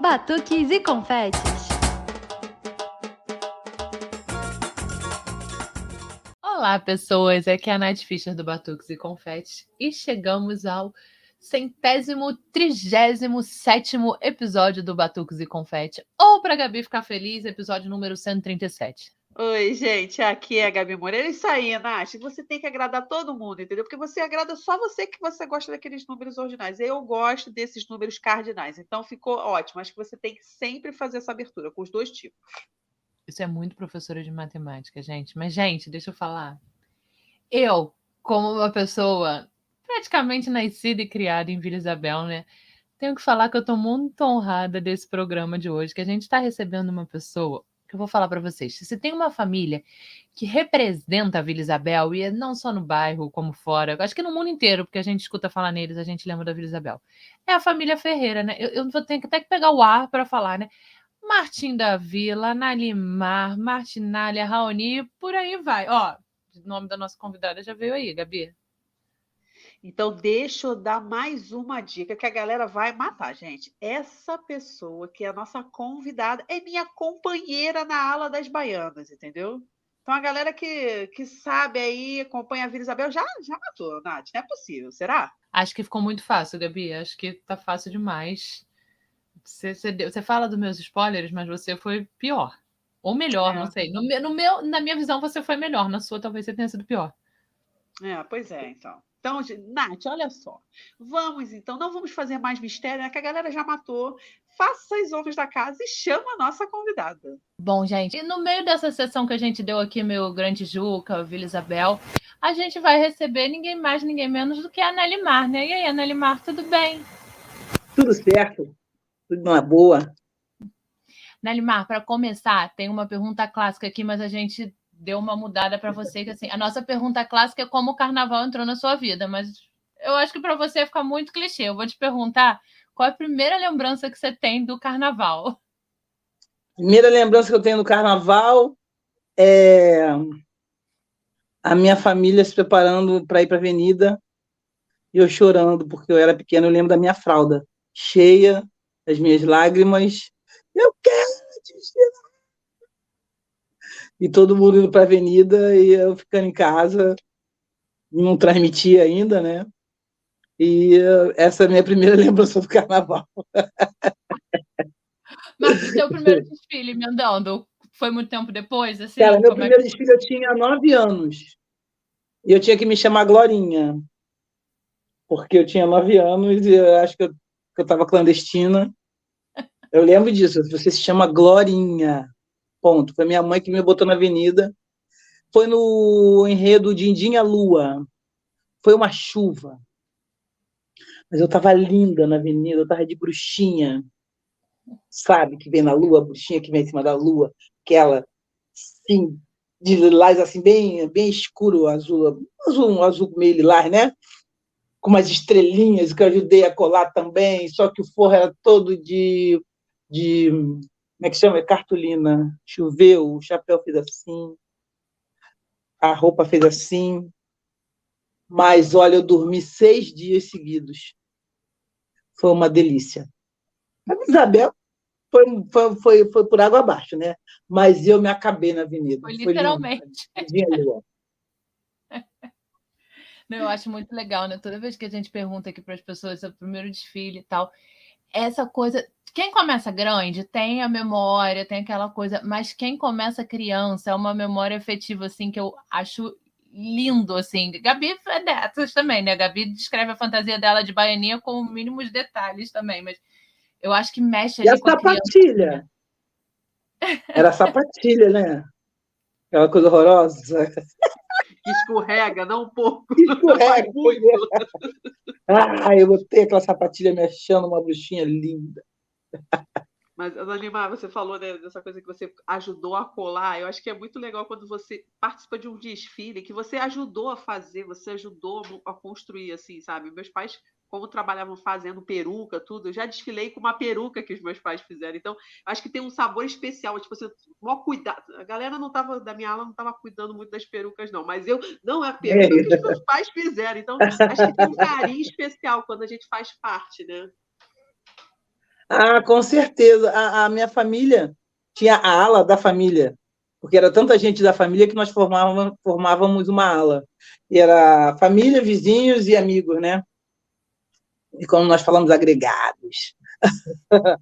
batuques e confetes. Olá, pessoas! Aqui é a Nath Fischer do Batuques e Confetes e chegamos ao centésimo, trigésimo sétimo episódio do Batuques e Confete, ou para Gabi ficar feliz, episódio número 137. Oi, gente, aqui é a Gabi Moreira. Isso aí, Nath, você tem que agradar todo mundo, entendeu? Porque você agrada só você que você gosta daqueles números ordinais. Eu gosto desses números cardinais, então ficou ótimo. Acho que você tem que sempre fazer essa abertura com os dois tipos. Isso é muito professora de matemática, gente. Mas, gente, deixa eu falar. Eu, como uma pessoa praticamente nascida e criada em Vila Isabel, né? Tenho que falar que eu estou muito honrada desse programa de hoje, que a gente está recebendo uma pessoa que eu vou falar para vocês. Se tem uma família que representa a Vila Isabel, e é não só no bairro, como fora, acho que no mundo inteiro, porque a gente escuta falar neles, a gente lembra da Vila Isabel. É a família Ferreira, né? Eu, eu vou ter até que pegar o ar para falar, né? Martim da Vila, Nalimar, Martinália, Raoni, por aí vai. Ó, o nome da nossa convidada já veio aí, Gabi. Então, deixa eu dar mais uma dica que a galera vai matar, gente. Essa pessoa que é a nossa convidada é minha companheira na ala das baianas, entendeu? Então, a galera que, que sabe aí, acompanha a Vila Isabel, já, já matou, Nath. Não é possível, será? Acho que ficou muito fácil, Gabi. Acho que tá fácil demais. Você, você, você fala dos meus spoilers, mas você foi pior. Ou melhor, é. não sei. No, no meu, na minha visão, você foi melhor. Na sua, talvez você tenha sido pior. É, pois é, então. Então, Nath, olha só. Vamos, então, não vamos fazer mais mistério, né? Que a galera já matou. Faça as honras da casa e chama a nossa convidada. Bom, gente, e no meio dessa sessão que a gente deu aqui, meu grande Juca, Vila Isabel, a gente vai receber ninguém mais, ninguém menos do que a Nelimar, né? E aí, Nelimar, tudo bem? Tudo certo. Tudo numa boa. Nelimar, para começar, tem uma pergunta clássica aqui, mas a gente deu uma mudada para você, que assim, a nossa pergunta clássica é como o carnaval entrou na sua vida, mas eu acho que para você fica muito clichê. Eu vou te perguntar qual é a primeira lembrança que você tem do carnaval? Primeira lembrança que eu tenho do carnaval é a minha família se preparando para ir para a avenida e eu chorando porque eu era pequeno. Eu lembro da minha fralda cheia, das minhas lágrimas. Eu quero desfilar e todo mundo indo para a avenida e eu ficando em casa, não transmitia ainda, né? E uh, essa é a minha primeira lembrança do carnaval. Mas o seu primeiro desfile, me andando, foi muito tempo depois? Assim, Cara, meu primeiro é... desfile eu tinha nove anos. E eu tinha que me chamar Glorinha. Porque eu tinha nove anos e eu acho que eu estava clandestina. Eu lembro disso. Você se chama Glorinha. Ponto. Foi minha mãe que me botou na avenida. Foi no enredo Dindinha Lua. Foi uma chuva. Mas eu estava linda na avenida, eu estava de bruxinha. Sabe, que vem na lua, a bruxinha que vem em cima da lua, aquela, assim, de lilás, assim, bem, bem escuro, azul, azul, azul meio lilás, né? Com umas estrelinhas que eu ajudei a colar também, só que o forro era todo de, de como é que chama? É cartolina. Choveu, o chapéu fez assim, a roupa fez assim. Mas, olha, eu dormi seis dias seguidos. Foi uma delícia. A Isabel foi, foi, foi, foi por água abaixo, né? Mas eu me acabei na avenida. Foi literalmente. Foi Não, eu acho muito legal, né? Toda vez que a gente pergunta aqui para as pessoas sobre o primeiro desfile e tal, essa coisa. Quem começa grande tem a memória, tem aquela coisa, mas quem começa criança é uma memória efetiva, assim, que eu acho lindo, assim. Gabi é dessas também, né? Gabi descreve a fantasia dela de baianinha com mínimos detalhes também, mas eu acho que mexe ali e a sapatilha? Era sapatilha, né? Aquela coisa horrorosa que escorrega, não um pouco. Escorrega. ah, eu botei aquela sapatilha me achando uma bruxinha linda. Mas, Anima, você falou né, dessa coisa que você ajudou a colar. Eu acho que é muito legal quando você participa de um desfile que você ajudou a fazer, você ajudou a construir, assim, sabe? Meus pais como trabalhavam fazendo peruca, tudo, eu já desfilei com uma peruca que os meus pais fizeram. Então, acho que tem um sabor especial. Tipo, você, maior cuidado. A galera não tava, da minha aula não estava cuidando muito das perucas, não. Mas eu, não, é a peruca que os meus pais fizeram. Então, acho que tem um carinho especial quando a gente faz parte, né? Ah, com certeza. A, a, minha família tinha a ala da família, porque era tanta gente da família que nós formávamos, formávamos uma ala. E era família, vizinhos e amigos, né? E como nós falamos, agregados.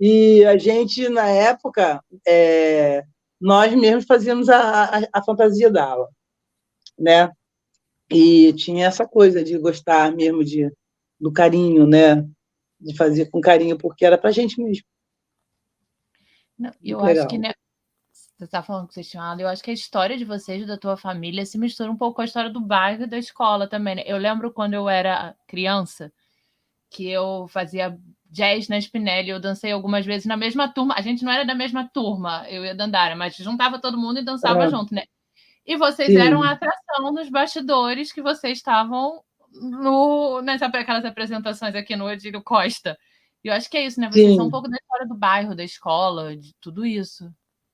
e a gente, na época, é, nós mesmos fazíamos a, a, a fantasia da ala, né? E tinha essa coisa de gostar mesmo de, do carinho, né? De fazer com carinho, porque era para a gente mesmo. Não, eu Legal. acho que né, você está falando que vocês tinham aula, eu acho que a história de vocês, da tua família, se mistura um pouco com a história do bairro e da escola também. Né? Eu lembro quando eu era criança, que eu fazia jazz na Spinelli, eu dancei algumas vezes na mesma turma. A gente não era da mesma turma, eu e a Dandara, mas juntava todo mundo e dançava é. junto, né? E vocês Sim. eram a atração nos bastidores que vocês estavam no, nas aquelas apresentações aqui no Odílio Costa. E eu acho que é isso, né? Vocês Sim. são um pouco da história do bairro, da escola, de tudo isso.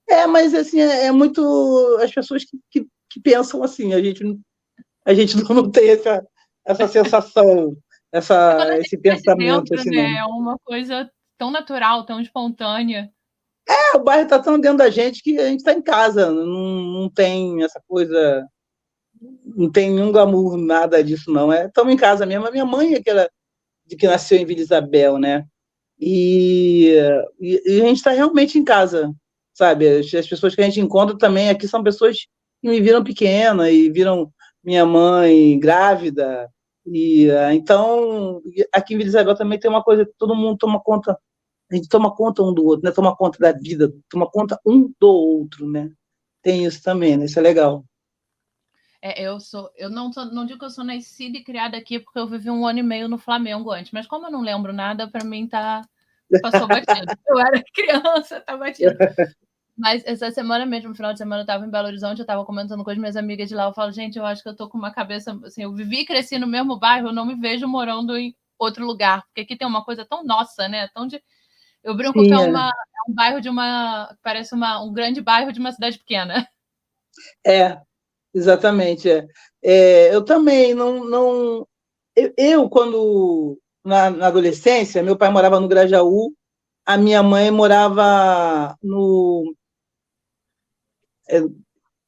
É, mas assim, é, é muito as pessoas que, que, que, pensam assim, a gente, a gente não tem essa, essa sensação, essa, esse pensamento. Dentro, assim, né? É uma coisa tão natural, tão espontânea. É, o bairro está tão dentro da gente que a gente está em casa, não, não tem essa coisa, não tem nenhum glamour, nada disso, não. É, estamos em casa mesmo. A minha mãe é que, era, de que nasceu em Vila Isabel, né? E, e, e a gente está realmente em casa, sabe? As, as, pessoas que a gente encontra também aqui são pessoas que me viram pequena e viram minha mãe grávida. E então, aqui em Vila Isabel também tem uma coisa todo mundo toma conta a gente toma conta um do outro, né? Toma conta da vida, toma conta um do outro, né? Tem isso também, né? Isso é legal. É, eu sou, eu não, não digo que eu sou nascida e criada aqui porque eu vivi um ano e meio no Flamengo antes, mas como eu não lembro nada, para mim tá passou batido. eu era criança, tá batido. Mas essa semana mesmo, no final de semana, eu estava em Belo Horizonte, eu estava comentando com as minhas amigas de lá, eu falo, gente, eu acho que eu tô com uma cabeça, assim, eu vivi e cresci no mesmo bairro, eu não me vejo morando em outro lugar, porque aqui tem uma coisa tão nossa, né, tão de eu brinco Sim, que é, é. uma, é um bairro de uma. Parece uma, um grande bairro de uma cidade pequena. É, exatamente. É. é eu também não. não eu, eu quando. Na, na, adolescência, meu pai morava no Grajaú, a minha mãe morava no. É,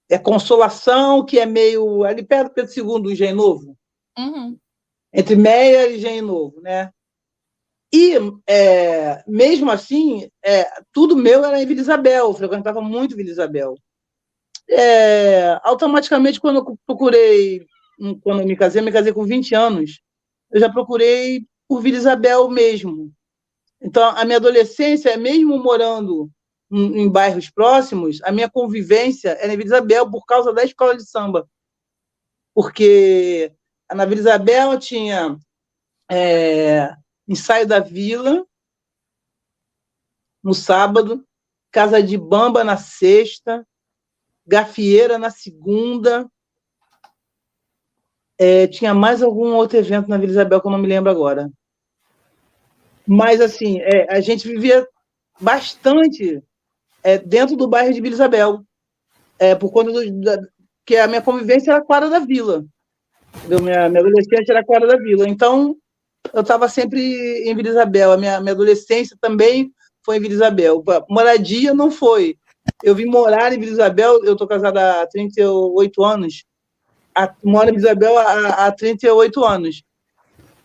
é Consolação, que é meio ali perto do Pedro II, do Engenho Novo. Uhum. Entre Meia e Engenho Novo, né? E, é, mesmo assim, é, tudo meu era em Vila Isabel, eu frequentava muito Vila Isabel. É, automaticamente, quando eu procurei, quando eu me casei, eu me casei com 20 anos, eu já procurei por Vila Isabel mesmo. Então, a minha adolescência, mesmo morando em, bairros próximos, a minha convivência era em Vila Isabel por causa da escola de samba. Porque na Vila Isabel tinha é, ensaio da Vila, no sábado, Casa de Bamba na sexta, Gafieira na segunda. É, tinha mais algum outro evento na Vila Isabel que eu não me lembro agora. Mas, assim, é, a gente vivia bastante é, dentro do bairro de Vila Isabel, é, por conta do, da, que a minha convivência era quadra da Vila. Minha, minha adolescência era quadra da Vila. Então, eu estava sempre em Vila Isabel. A minha, minha adolescência também foi em Vila Isabel. Moradia não foi. Eu vim morar em Vila Isabel, eu estou casada há 38 anos. A, moro em Vila Isabel há, há 38 anos.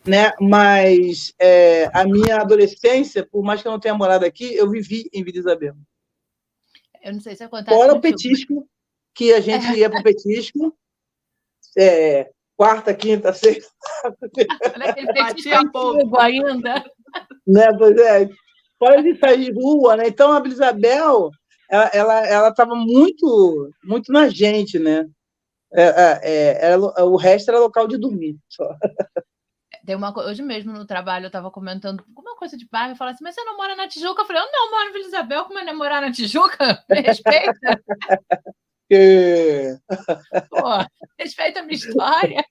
Né? Mas é, a minha adolescência, por mais que eu não tenha morado aqui, eu vivi em Vila Isabel. Eu não sei se acontece. Fora o petisco, que a gente ia para o petisco. É, quarta, quinta, sexta. Batia pouco ainda. Né, pois é. Fora de sair de rua, né? Então a Isabel, ela ela ela estava muito muito na gente, né? É, é, é era, o resto era local de dormir. Só. Tem uma hoje mesmo no trabalho eu estava comentando alguma coisa de bairro, eu falei assim, mas você não mora na Tijuca? Eu falei, eu não moro em Vila Isabel, como é não morar na Tijuca? Me respeita. que. Pô, respeita a minha história.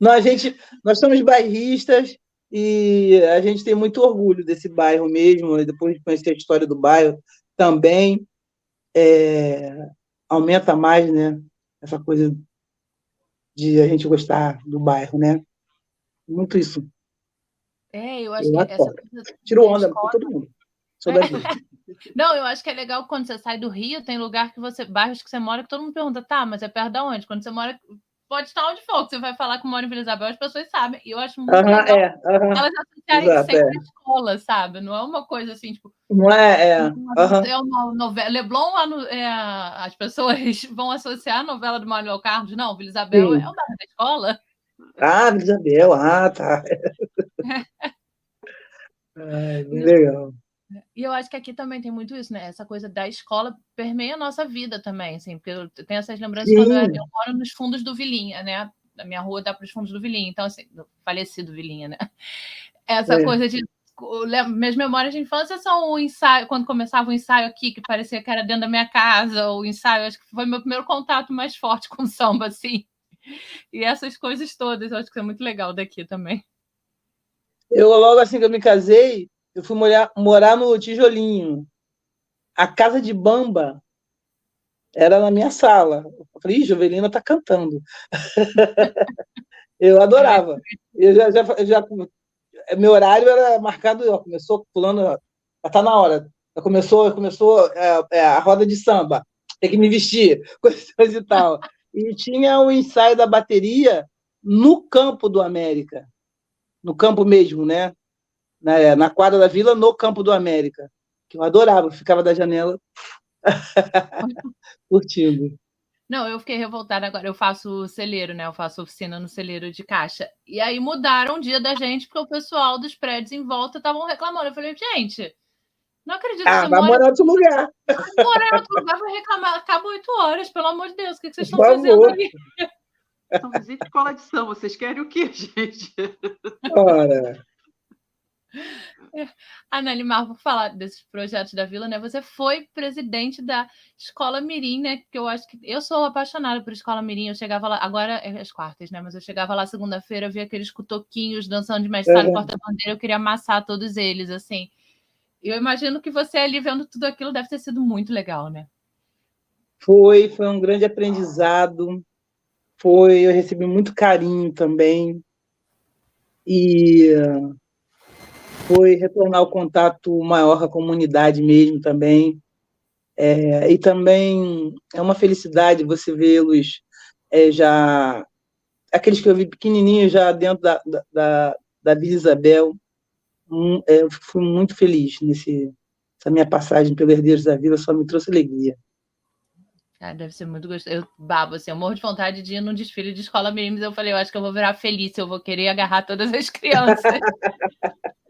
Não, a gente, nós somos bairristas e a gente tem muito orgulho desse bairro mesmo. Depois de conhecer a história do bairro, também é, aumenta mais, né? Essa coisa de a gente gostar do bairro, né? Muito isso. É, eu acho eu que essa Tiro onda todo mundo. Da Não, eu acho que é legal quando você sai do Rio, tem lugar que você, bairros que você mora, que todo mundo pergunta, tá, mas é perto de onde? Quando você mora, pode estar onde for, que você vai falar mora em Vila Isabel, as pessoas sabem. E eu acho muito uh -huh, legal é, uh -huh. elas associarem Exato, sempre é. escola, sabe? Não é uma coisa assim, tipo. Não é, é. Uh -huh. é uma novela. Leblon, é, as pessoas vão associar a novela do Manuel Carlos. Não, Vila Isabel Sim. é o da escola. Ah, Vila Isabel, ah, tá. Ai, legal. E eu acho que aqui também tem muito isso, né? Essa coisa da escola permeia a nossa vida também, assim, porque eu tenho essas lembranças Sim. quando eu, eu moro nos fundos do Vilinha, né? A minha rua dá para os fundos do Vilinha, então, assim, do falecido Vilinha, né? Essa é. coisa de. Minhas memórias de infância são o ensaio, quando começava o ensaio aqui, que parecia que era dentro da minha casa, o ensaio, acho que foi meu primeiro contato mais forte com samba, assim. E essas coisas todas, eu acho que é muito legal daqui também. Eu, logo assim que eu me casei, eu fui morar, morar no Tijolinho. A casa de bamba era na minha sala. Eu falei, Jovelina tá cantando. eu adorava. Eu já, já, já, meu horário era marcado, ó, começou pulando, já tá na hora. Já começou, começou é, é, a roda de samba. Tem que me vestir, coisas e tal. E tinha o ensaio da bateria no campo do América. No campo mesmo, né? Na, na quadra da Vila, no Campo do América, que eu adorava, ficava da janela curtindo. Não, eu fiquei revoltada agora. Eu faço celeiro, né? Eu faço oficina no celeiro de caixa. E aí mudaram o dia da gente, porque o pessoal dos prédios em volta estavam reclamando. Eu falei, gente, não acredito ah, que vai mora... morar em outro lugar. Morar em outro lugar, vai reclamar. Acaba oito horas, pelo amor de Deus. O que vocês estão fazendo ali? São visita escola de samba. Vocês querem o quê, gente? Ora. Anali Mar, por falar desses projetos da Vila, né? Você foi presidente da Escola Mirim, né? Que eu acho que eu sou apaixonada por Escola Mirim. Eu chegava lá, agora é as quartas, né? Mas eu chegava lá segunda-feira, via aqueles cutoquinhos dançando de mestre uhum. porta-bandeira, eu queria amassar todos eles, assim. Eu imagino que você ali vendo tudo aquilo deve ter sido muito legal, né? Foi, foi um grande aprendizado. Foi, eu recebi muito carinho também. E foi retornar o contato maior com a comunidade mesmo também. É, e também é uma felicidade você vê-los é, já, aqueles que eu vi pequenininhos já dentro da, da, da Vila Isabel. Um, é, eu fui muito feliz nesse essa minha passagem pelo Herdeiros da Vila, só me trouxe alegria. Ah, deve ser muito gostoso. Eu babo, assim, eu morro de vontade de ir num desfile de escola meninos. Eu falei, eu acho que eu vou virar feliz, eu vou querer agarrar todas as crianças.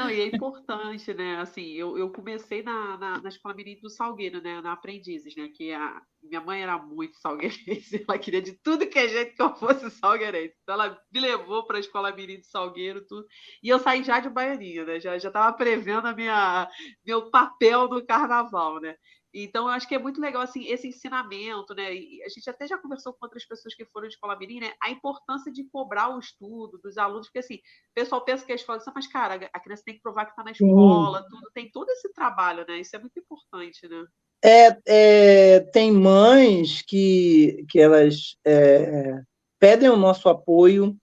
Não, e é importante, né? Assim, eu, eu comecei na, na, na escola mirim do Salgueiro, né? Na Aprendizes, né? Que a minha mãe era muito salgueirense, ela queria de tudo que é jeito que eu fosse salgueirense. Então ela me levou para a escola mirim do Salgueiro, tudo. E eu saí já de baianinha, né? Já estava prevendo a minha meu papel no carnaval, né? Então, eu acho que é muito legal assim, esse ensinamento, né? E a gente até já conversou com outras pessoas que foram de escola mirim, né? A importância de cobrar o estudo dos alunos, porque assim, o pessoal pensa que a escola, mas cara, a criança tem que provar que está na escola, tudo, tem todo esse trabalho, né? Isso é muito importante, né? É, é tem mães que, que elas é, pedem o nosso apoio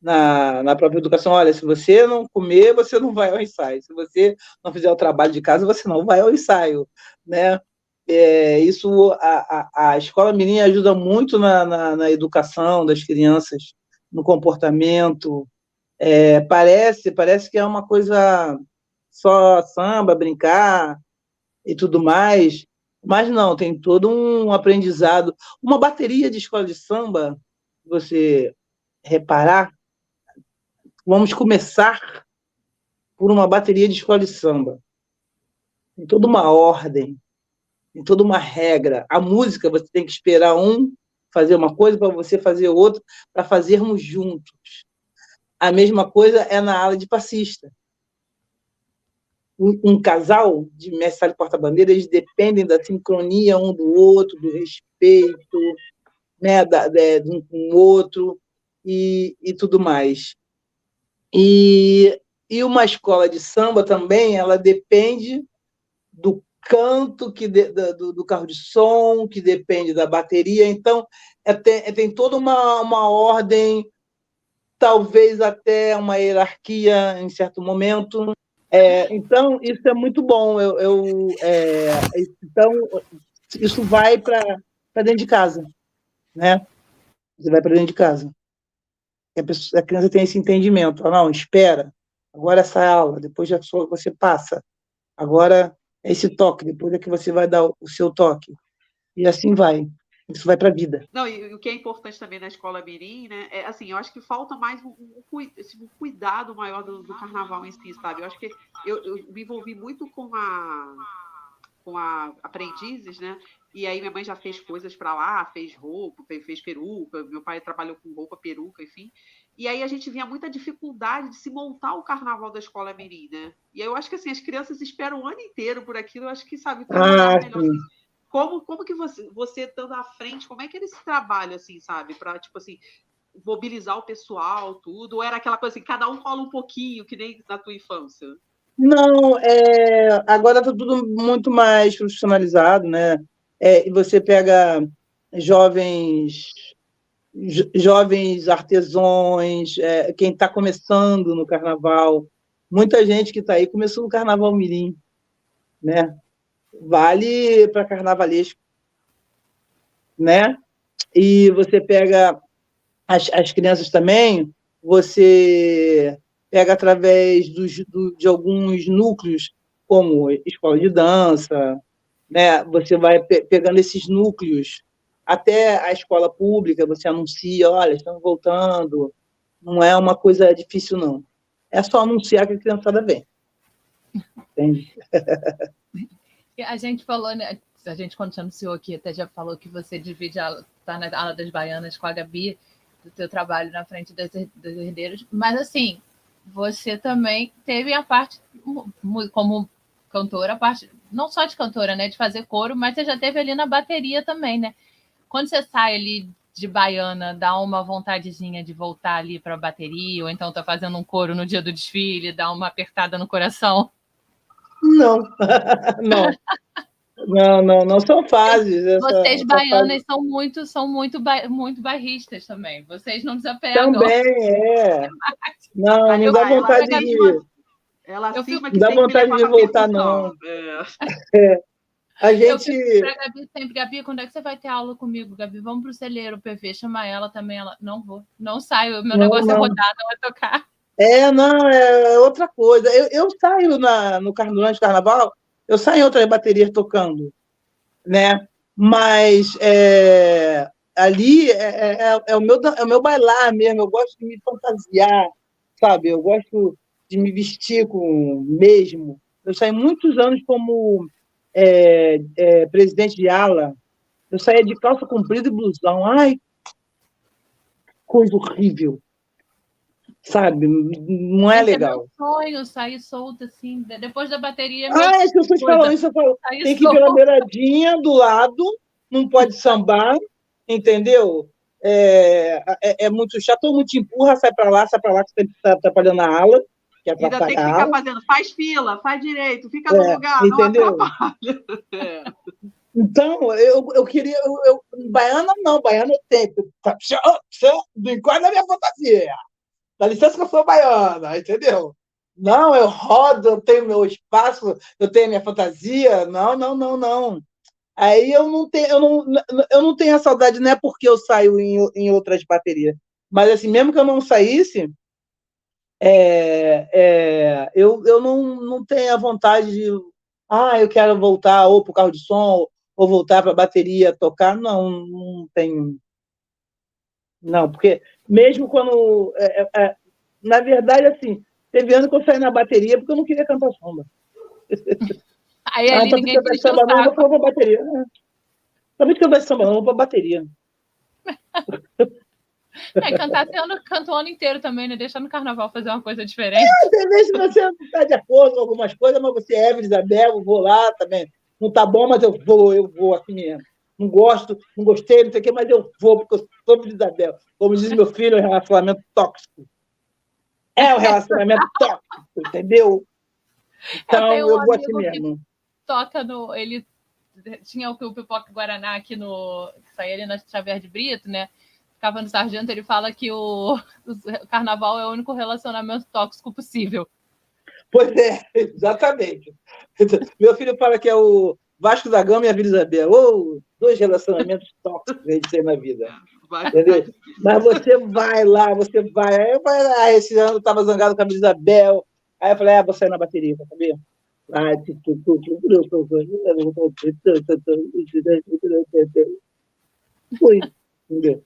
na, na própria educação. Olha, se você não comer, você não vai ao ensaio. Se você não fizer o trabalho de casa, você não vai ao ensaio, né? É, isso a, a, a, escola mirim ajuda muito na, na, na, educação das crianças, no comportamento. É, parece parece que é uma coisa só samba, brincar e tudo mais, mas não, tem todo um aprendizado. Uma bateria de escola de samba, você reparar, vamos começar por uma bateria de escola de samba. Tem toda uma ordem, tem toda uma regra. A música, você tem que esperar um fazer uma coisa para você fazer outra, para fazermos juntos. A mesma coisa é na ala de passista. Um, um casal de mestre porta-bandeira, eles dependem da sincronia um do outro, do respeito, né, da, de, de um com o outro e, e tudo mais. E, e uma escola de samba também, ela depende do canto que de, do, do, carro de som, que depende da bateria. Então, é, tem, é, tem toda uma, uma ordem talvez até uma hierarquia em certo momento. É, então, isso é muito bom. Eu, eu é, então, isso vai para dentro de casa. Né? Você vai para dentro de casa. A, pessoa, a, criança tem esse entendimento. não, espera. Agora essa aula, depois já você passa. Agora esse toque, depois é que você vai dar o seu toque. E assim vai. Isso vai para a vida. Não, e o que é importante também na escola Mirim, né? É assim, eu acho que falta mais um, um, um cuidado maior do, do, carnaval em si, sabe? Eu acho que eu, eu me envolvi muito com a com a aprendizes, né? E aí minha mãe já fez coisas para lá, fez roupa, fez, fez peruca, meu pai trabalhou com roupa, peruca, enfim. E aí a gente vinha muita dificuldade de se montar o carnaval da escola Mirim, né? E aí eu acho que assim, as crianças esperam o ano inteiro por aquilo, eu acho que sabe, ah, melhor. Como, como que você, você estando à frente, como é que eles trabalham, assim, sabe? Para, tipo assim, mobilizar o pessoal, tudo? Ou era aquela coisa assim, cada um fala um pouquinho, que nem na tua infância? Não, é, agora está tudo muito mais profissionalizado, né? É, e você pega jovens jovens artesãos, é, quem está começando no carnaval, muita gente que está aí começou no carnaval mirim, né? vale para carnavalesco, né? E você pega as, as crianças também, você pega através dos, do, de alguns núcleos, como escola de dança, né? Você vai pe pegando esses núcleos até a escola pública, você anuncia, olha, estamos voltando. Não é uma coisa difícil, não. É só anunciar que a criançada vem. Entende? A gente falou, né? A gente, quando te anunciou aqui, até já falou que você divide a tá na ala das baianas com a Gabi, do teu trabalho na frente dos, dos herdeiros, mas assim, você também teve a parte como cantora, a parte não só de cantora, né, de fazer coro, mas você já teve ali na bateria também, né? Quando você sai ali de baiana, dá uma vontadezinha de voltar ali para a bateria, ou então tá fazendo um coro no dia do desfile, dá uma apertada no coração? Não, não. Não, não, não são fases. Essa, Vocês baianas são muito, são muito, muito barristas também. Vocês não desapegam. Também é. Não, não dá vontade de. Ela eu fico... Não dá vontade de voltar, não. É. é. A gente. Eu pra Gabi sempre, Gabi, quando é que você vai ter aula comigo, Gabi? Vamos pro celeiro, PV, chama ela também. Ela, não vou, não saio, meu não, negócio é não. é rodar, não é tocar. É, não, é outra coisa. Eu, eu saio na, no durante o carnaval, eu saio em outras baterias tocando, né? Mas é, ali é, é, é, é, o meu, é o meu bailar mesmo, eu gosto de me fantasiar, sabe? Eu gosto de me vestir com mesmo. Eu saí muitos anos como é, é, presidente de ala, eu saía de calça comprida e blusão. Ai, coisa horrível sabe? Não é legal. É sonho sair solto assim, depois da bateria. Ah, é se você falou isso, eu falo, tem que ir pela beiradinha do lado, não pode sambar, entendeu? É, é, é muito chato, todo mundo te empurra, sai para lá, sai para lá, que você está atrapalhando a ala. Que Ainda tem que ficar fazendo, faz fila, faz direito, fica no é, lugar, entendeu? não atrapalha. É. Então, eu, eu queria. Eu, eu, baiana não, baiana eu tenho. Não enquadra a minha fantasia. Dá licença que eu sou baiana, entendeu? Não, eu rodo, eu tenho meu espaço, eu tenho minha fantasia. Não, não, não, não. Aí eu não tenho, eu não, eu não tenho a saudade, não é porque eu saio em, em outras baterias. Mas assim, mesmo que eu não saísse, é, é, eu, eu não, não tenho a vontade de. Ah, eu quero voltar ou para o carro de som, ou voltar para a bateria tocar. Não, não tenho. Não, porque mesmo quando. É, é, é, na verdade, assim, teve ano que eu saí na bateria porque eu não queria cantar samba. Aí ah, ali tá ninguém vai samba, não, eu vou pra bateria. Sabe que eu vai samba, não, eu vou pra bateria. É, cantar ano, canta o ano inteiro também, né? Deixar no carnaval fazer uma coisa diferente. É, tem vezes que você não está de acordo com algumas coisas, mas você é Isabel, eu vou lá também. Não tá bom, mas eu vou, eu vou assim mesmo não gosto, não gostei, não sei o quê, mas eu vou, porque eu sou de Isabel. Como diz meu filho, é um relacionamento tóxico. É um relacionamento tóxico, entendeu? Então, eu, eu vou assim mesmo. Toca no. Ele tinha o, o Pipoca Guaraná aqui no. Saía ali na Xavier de Brito, né? Capa no Sargento, ele fala que o, o carnaval é o único relacionamento tóxico possível. Pois é, exatamente. Meu filho fala que é o Vasco da Gama e a Vila Isabel. Ou dois relacionamentos tóxicos que a gente tem na vida. Entendeu? Mas você vai lá, você vai. Aí eu falei, ah, esse ano eu estava zangado com a Vila Isabel. Aí eu falei, ah, vou sair na bateria, sabia? Fui, entendeu?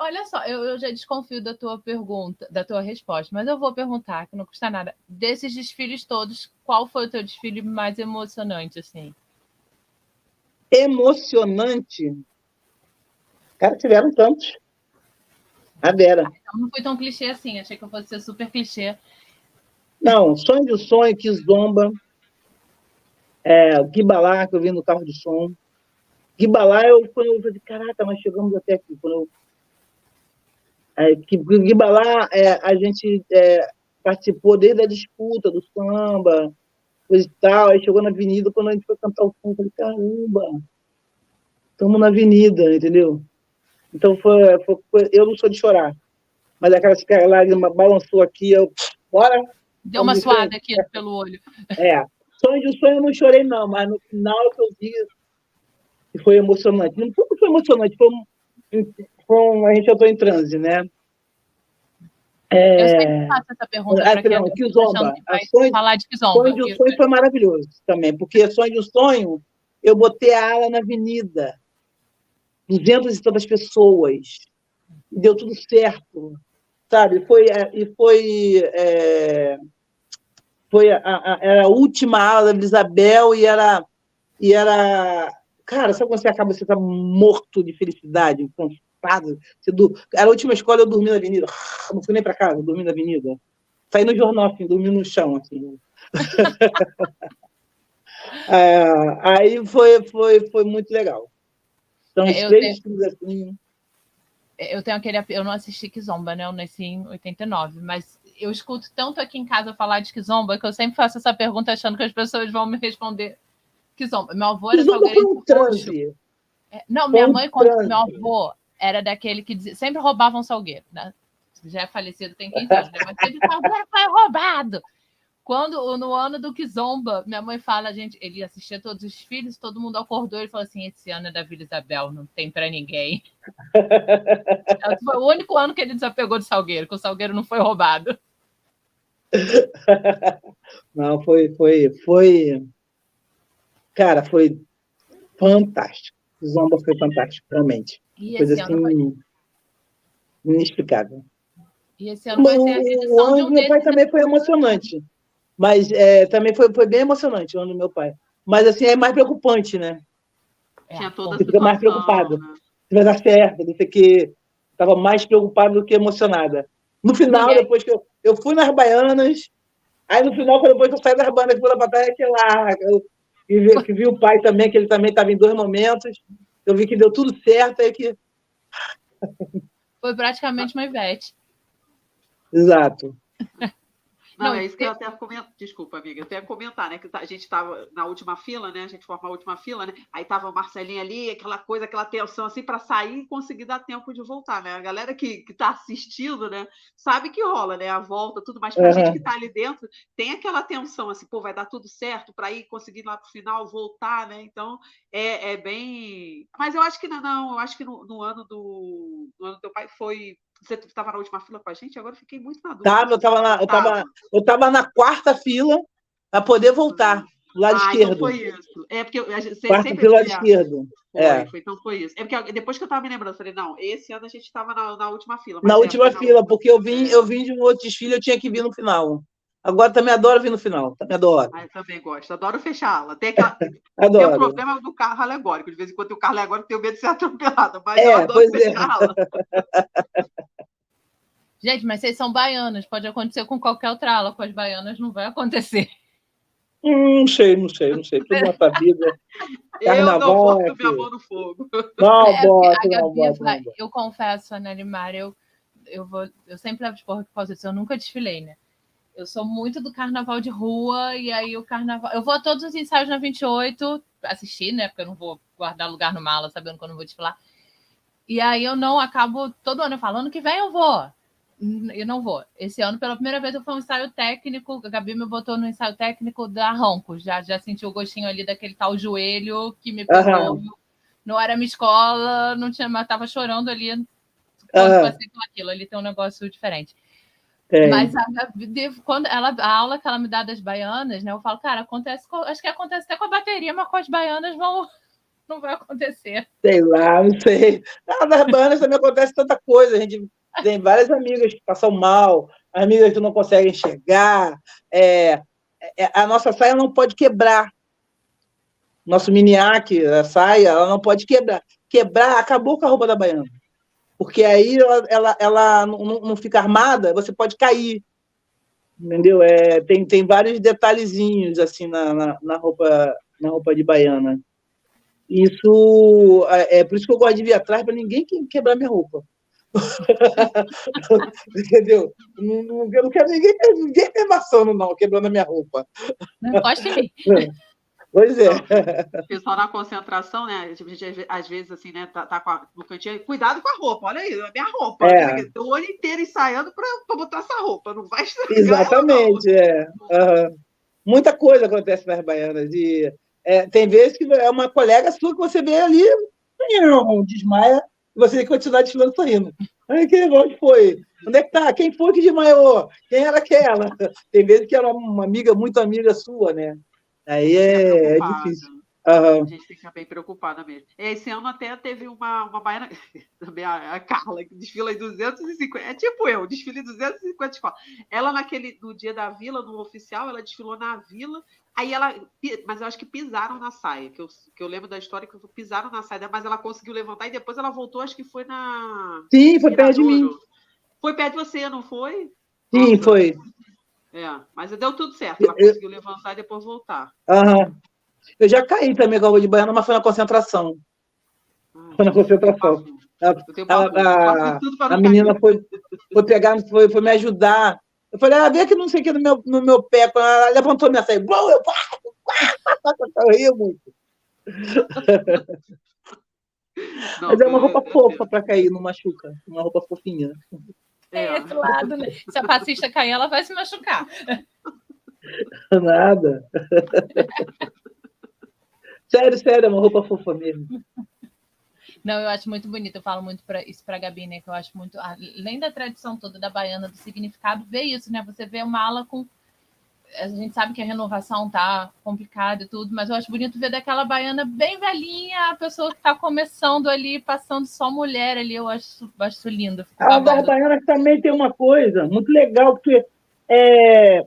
Olha só, eu, eu, já desconfio da tua pergunta, da tua resposta, mas eu vou perguntar, que não custa nada. Desses desfiles todos, qual foi o teu desfile mais emocionante, assim? Emocionante? Cara, tiveram tantos. A Vera. Ah, então não foi tão clichê assim, achei que eu fosse ser super clichê. Não, Sonho de Sonho, Kizomba, é, Guibalá, que eu vi no carro de som. Guibalá, eu, quando eu falei, caraca, nós chegamos até aqui. Quando eu, é, que, Guibalá, é, a gente é, participou desde a disputa do samba, coisa e tal, aí chegou na avenida, quando a gente foi cantar o som, eu falei, caramba, estamos na avenida, entendeu? Então, foi, foi, foi, eu não sou de chorar, mas aquela lágrima balançou aqui, eu, bora, Deu uma suada aqui pelo olho. É. Sonho de sonho eu não chorei, não, mas no final que eu vi foi emocionante. Não foi, foi emocionante, foi, um, foi um, a gente entrou em transe, né? É... Eu sempre faço essa pergunta ah, para quem Kizomba. sonho, falar de Kizomba. Sonho de um sonho foi maravilhoso também, porque sonho de um sonho, eu botei a ala na avenida, duzentas e tantas pessoas, e deu tudo certo, sabe? Foi, é, e foi é, foi a, a, a última ala da Isabel e era e era cara sabe quando você acaba você tá morto de felicidade cansado você era a última escola eu dormi na avenida. Não fui nem para casa dormi na avenida. Saí no jornal assim dormi no chão assim. É, aí foi foi foi muito legal. Então é, três tenho... assim. Eu tenho aquele eu não assisti Kizomba, né? Eu nasci em 89, mas eu escuto tanto aqui em casa falar de Kizomba que eu sempre faço essa pergunta achando que as pessoas vão me responder Kizomba. Meu avô era salgueiro. É, não, minha mãe quando meu avô era daquele que dizia, sempre roubavam salgueiro, né? Já é falecido, tem 15 anos, né? mas sempre salgueiro foi roubado. Quando, no ano do Kizomba, minha mãe fala, gente, ele assistia todos os filhos, todo mundo acordou e falou assim: esse ano é da Vila Isabel, não tem para ninguém. foi o único ano que ele desapegou do Salgueiro, que o Salgueiro não foi roubado. Não, foi, foi, foi. Cara, foi fantástico. Zomba foi fantástico, realmente. E Coisa assim, vai... inexplicável. E esse ano vai ser a o de um meu pai também foi emocionante. Mas é, também foi, foi bem emocionante o ano do meu pai. Mas assim, é mais preocupante, né? É, Tinha toda Você fica mais preocupado. Né? Se vai dar certo, não sei que. Estava mais preocupado do que emocionada. No final, depois que eu, eu fui nas baianas, aí no final, depois que eu saí das baianas, fui lá para trás, que lá, eu, e vi, que vi o pai também, que ele também estava em dois momentos. Eu vi que deu tudo certo, aí que. Foi praticamente uma Ivete. Exato. Não, não é isso que eu até comento. Desculpa, amiga, eu até comentar, né? Que tá, a gente estava na última fila, né? A gente forma a última fila, né? Aí tava o Marcelinho ali, aquela coisa, aquela tensão assim para sair e conseguir dar tempo de voltar, né? A galera que, que tá assistindo, né, sabe que rola, né? A volta, tudo, mas pra uhum. gente que tá ali dentro, tem aquela tensão assim, pô, vai dar tudo certo para ir conseguir lá pro final voltar, né? Então é, é bem. Mas eu acho que não, não eu acho que no, no ano do no ano do teu pai foi você estava na última fila com a gente? Agora fiquei muito na dúvida. Tava, eu estava na, eu tava, eu tava na quarta fila para poder voltar. Do lado ah, então esquerdo. Então foi isso. É porque você quarta sempre fila esquerdo. Foi, é. foi, então foi isso. É porque depois que eu estava me lembrando, eu falei, não, esse ano a gente estava na, na, última fila. Na é, última fila, porque eu vim, eu vim de um outro desfile, eu tinha que vir no final. Agora também adoro vir no final, também adoro. Ah, eu também gosto, adoro fechá-la. Tem, aquela... tem o problema do carro alegórico, de vez em quando o carro alegórico tem medo de ser atropelado, mas é, eu adoro fechá-la. É. Gente, mas vocês são baianas, pode acontecer com qualquer outra ala, com as baianas não vai acontecer. Hum, não sei, não sei, não sei. Tudo nessa vida. Carnaval, eu não boto minha mão no fogo. Não, é, boto, não, boto, não, Eu confesso, Ana Limar, eu, eu, vou, eu sempre levo de porra por causa disso, eu nunca desfilei, né? Eu sou muito do carnaval de rua, e aí o carnaval. Eu vou a todos os ensaios na 28, assistir, né? Porque eu não vou guardar lugar no mala sabendo que eu vou desfilar. E aí eu não acabo todo ano falando que vem eu vou. Eu não vou. Esse ano, pela primeira vez, eu fui um ensaio técnico. A Gabi me botou no ensaio técnico da Ronco. Já, já senti o gostinho ali daquele tal joelho que me pegou. Uhum. Não era minha escola, não tinha, mas tava chorando ali quando uhum. passei com aquilo. Ali tem um negócio diferente. É. Mas a, quando ela, a aula que ela me dá das baianas, né? Eu falo, cara, acontece com, acho que acontece até com a bateria, mas com as baianas vão, não vai acontecer. Sei lá, não sei. Não, nas baianas também acontece tanta coisa. A gente tem várias amigas que passam mal, amigas que não conseguem enxergar. É, é, a nossa saia não pode quebrar. Nosso miniaque, a saia, ela não pode quebrar. Quebrar, acabou com a roupa da baiana. Porque aí ela, ela, ela não, não fica armada, você pode cair. Entendeu? É, tem, tem vários detalhezinhos assim na, na, na roupa na roupa de baiana. Isso é, é por isso que eu gosto de vir atrás para ninguém quebrar minha roupa. Entendeu? Não, não, eu não quero ninguém, ninguém me amassando, não, quebrando a minha roupa. Não gosto de mim. Pois é. O pessoal na concentração, né? Às vezes, assim, né? Tá, tá a, no cantinho, cuidado com a roupa, olha aí, a minha roupa. É. O olho inteiro ensaiando para botar essa roupa, não vai estragar. Exatamente, é. Uhum. Muita coisa acontece nas baianas. E, é, tem vezes que é uma colega sua que você vê ali, desmaia, e você tem que continuar desfilando sorrindo. Aí, que, onde foi? Onde é que tá? Quem foi que desmaiou? Quem era aquela? Tem vezes que era uma amiga, muito amiga sua, né? Aí é, é difícil. Uhum. A gente fica bem preocupada mesmo. Esse ano até teve uma, uma baiana, também a, a Carla, que desfila em 250, é tipo eu, desfile em 250 escolas. Ela, naquele, no dia da vila, no oficial, ela desfilou na vila, aí ela, mas eu acho que pisaram na saia, que eu, que eu lembro da história que pisaram na saia, mas ela conseguiu levantar e depois ela voltou, acho que foi na. Sim, foi perto de mim. Foi perto de você, não foi? Sim, Nossa. foi. É, mas deu tudo certo. Ela eu, conseguiu levantar e depois voltar. Aham. Eu já caí também com a de baiana, mas foi na concentração. Ah, foi na concentração. A, a, a, a menina foi, foi pegar, foi, foi me ajudar. Eu falei, ah, vem aqui não sei o que no meu, no meu pé. Quando ela levantou minha saia, eu, eu, eu muito. Não, Mas é uma roupa fofa para cair, não machuca. Uma roupa fofinha. Tem é. esse lado, né? Se a passista cair, ela vai se machucar. Nada. sério, sério, é uma roupa fofa mesmo. Não, eu acho muito bonito. Eu falo muito para isso para a Gabi, né? Que eu acho muito, além da tradição toda da baiana, do significado, ver isso, né? Você vê uma ala com a gente sabe que a renovação tá complicada e tudo, mas eu acho bonito ver daquela baiana bem velhinha, a pessoa que está começando ali, passando só mulher ali, eu acho, acho lindo. A das baianas também tem uma coisa muito legal, porque é,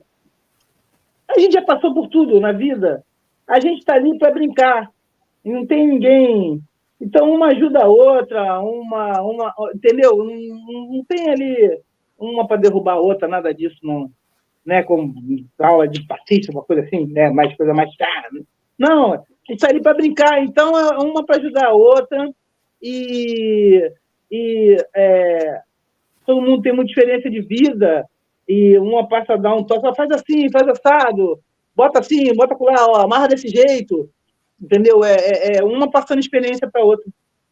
a gente já passou por tudo na vida, a gente está ali para brincar, e não tem ninguém. Então, uma ajuda a outra, uma, uma entendeu? Não, não tem ali uma para derrubar a outra, nada disso, não né, como aula de fascista, uma coisa assim, né, mais coisa mais cara. Né? Não, a gente está ali para brincar, então é uma para ajudar a outra e, e é, todo mundo tem muita diferença de vida e uma passa a dar um toque, faz assim, faz assado, bota assim, bota lá, ó, amarra desse jeito, entendeu? É, é, é uma passando experiência para outra.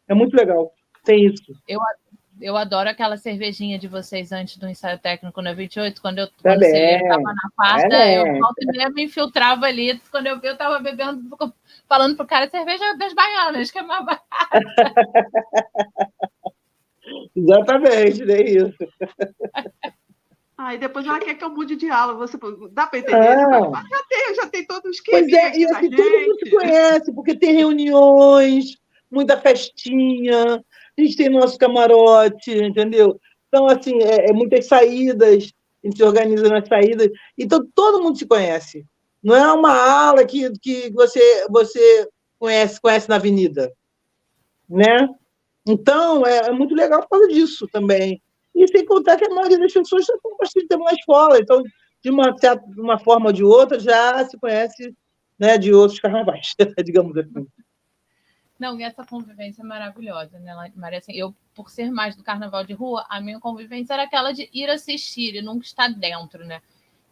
É muito legal. Tem isso. Eu, eu adoro aquela cervejinha de vocês antes do ensaio técnico no 28, quando eu quando estava na pasta, é. eu volta e me infiltrava ali. Quando eu vi, eu estava bebendo, falando pro cara cerveja das baianas, que é mais barata. Exatamente, é isso. Ah, e depois ela quer que eu mude de aula. Você dá para entender? Ah. Já tem, já tem todo o esquema. Pois é, e assim, todo mundo se conhece, porque tem reuniões, muita festinha, a gente tem nosso camarote, entendeu? Então, assim, é, é muitas saídas, a gente se organiza nas saídas. Então, todo mundo se conhece. Não é uma ala que, que você, você conhece, conhece na avenida, né? Então, é, é muito legal por causa disso também. E sem contar que a maioria das pessoas já bastante tempo na escola, então, de uma, de uma forma ou de outra, já se conhece né, de outros carnavais, digamos assim. Não, e essa convivência é maravilhosa, né, Maria? Assim, eu, por ser mais do carnaval de rua, a minha convivência era aquela de ir assistir e nunca estar dentro, né?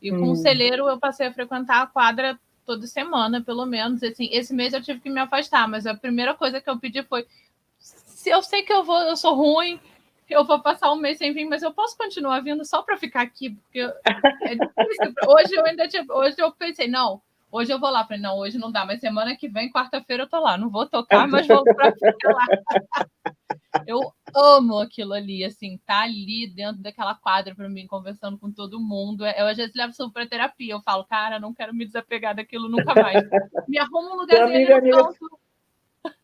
E com hum. o celeiro eu passei a frequentar a quadra toda semana, pelo menos. Assim, esse mês eu tive que me afastar, mas a primeira coisa que eu pedi foi se eu sei que eu vou, eu sou ruim, eu vou passar um mês sem vir, mas eu posso continuar vindo só para ficar aqui, porque é difícil. hoje eu ainda hoje eu pensei, não, hoje eu vou lá, falei, não, hoje não dá, mas semana que vem, quarta-feira eu tô lá, não vou tocar, mas vou para ficar lá. Eu amo aquilo ali, assim, tá ali dentro daquela quadra para mim, conversando com todo mundo. Eu às vezes levo isso para terapia, eu falo, cara, não quero me desapegar daquilo nunca mais. Me arruma um lugarzinho no canto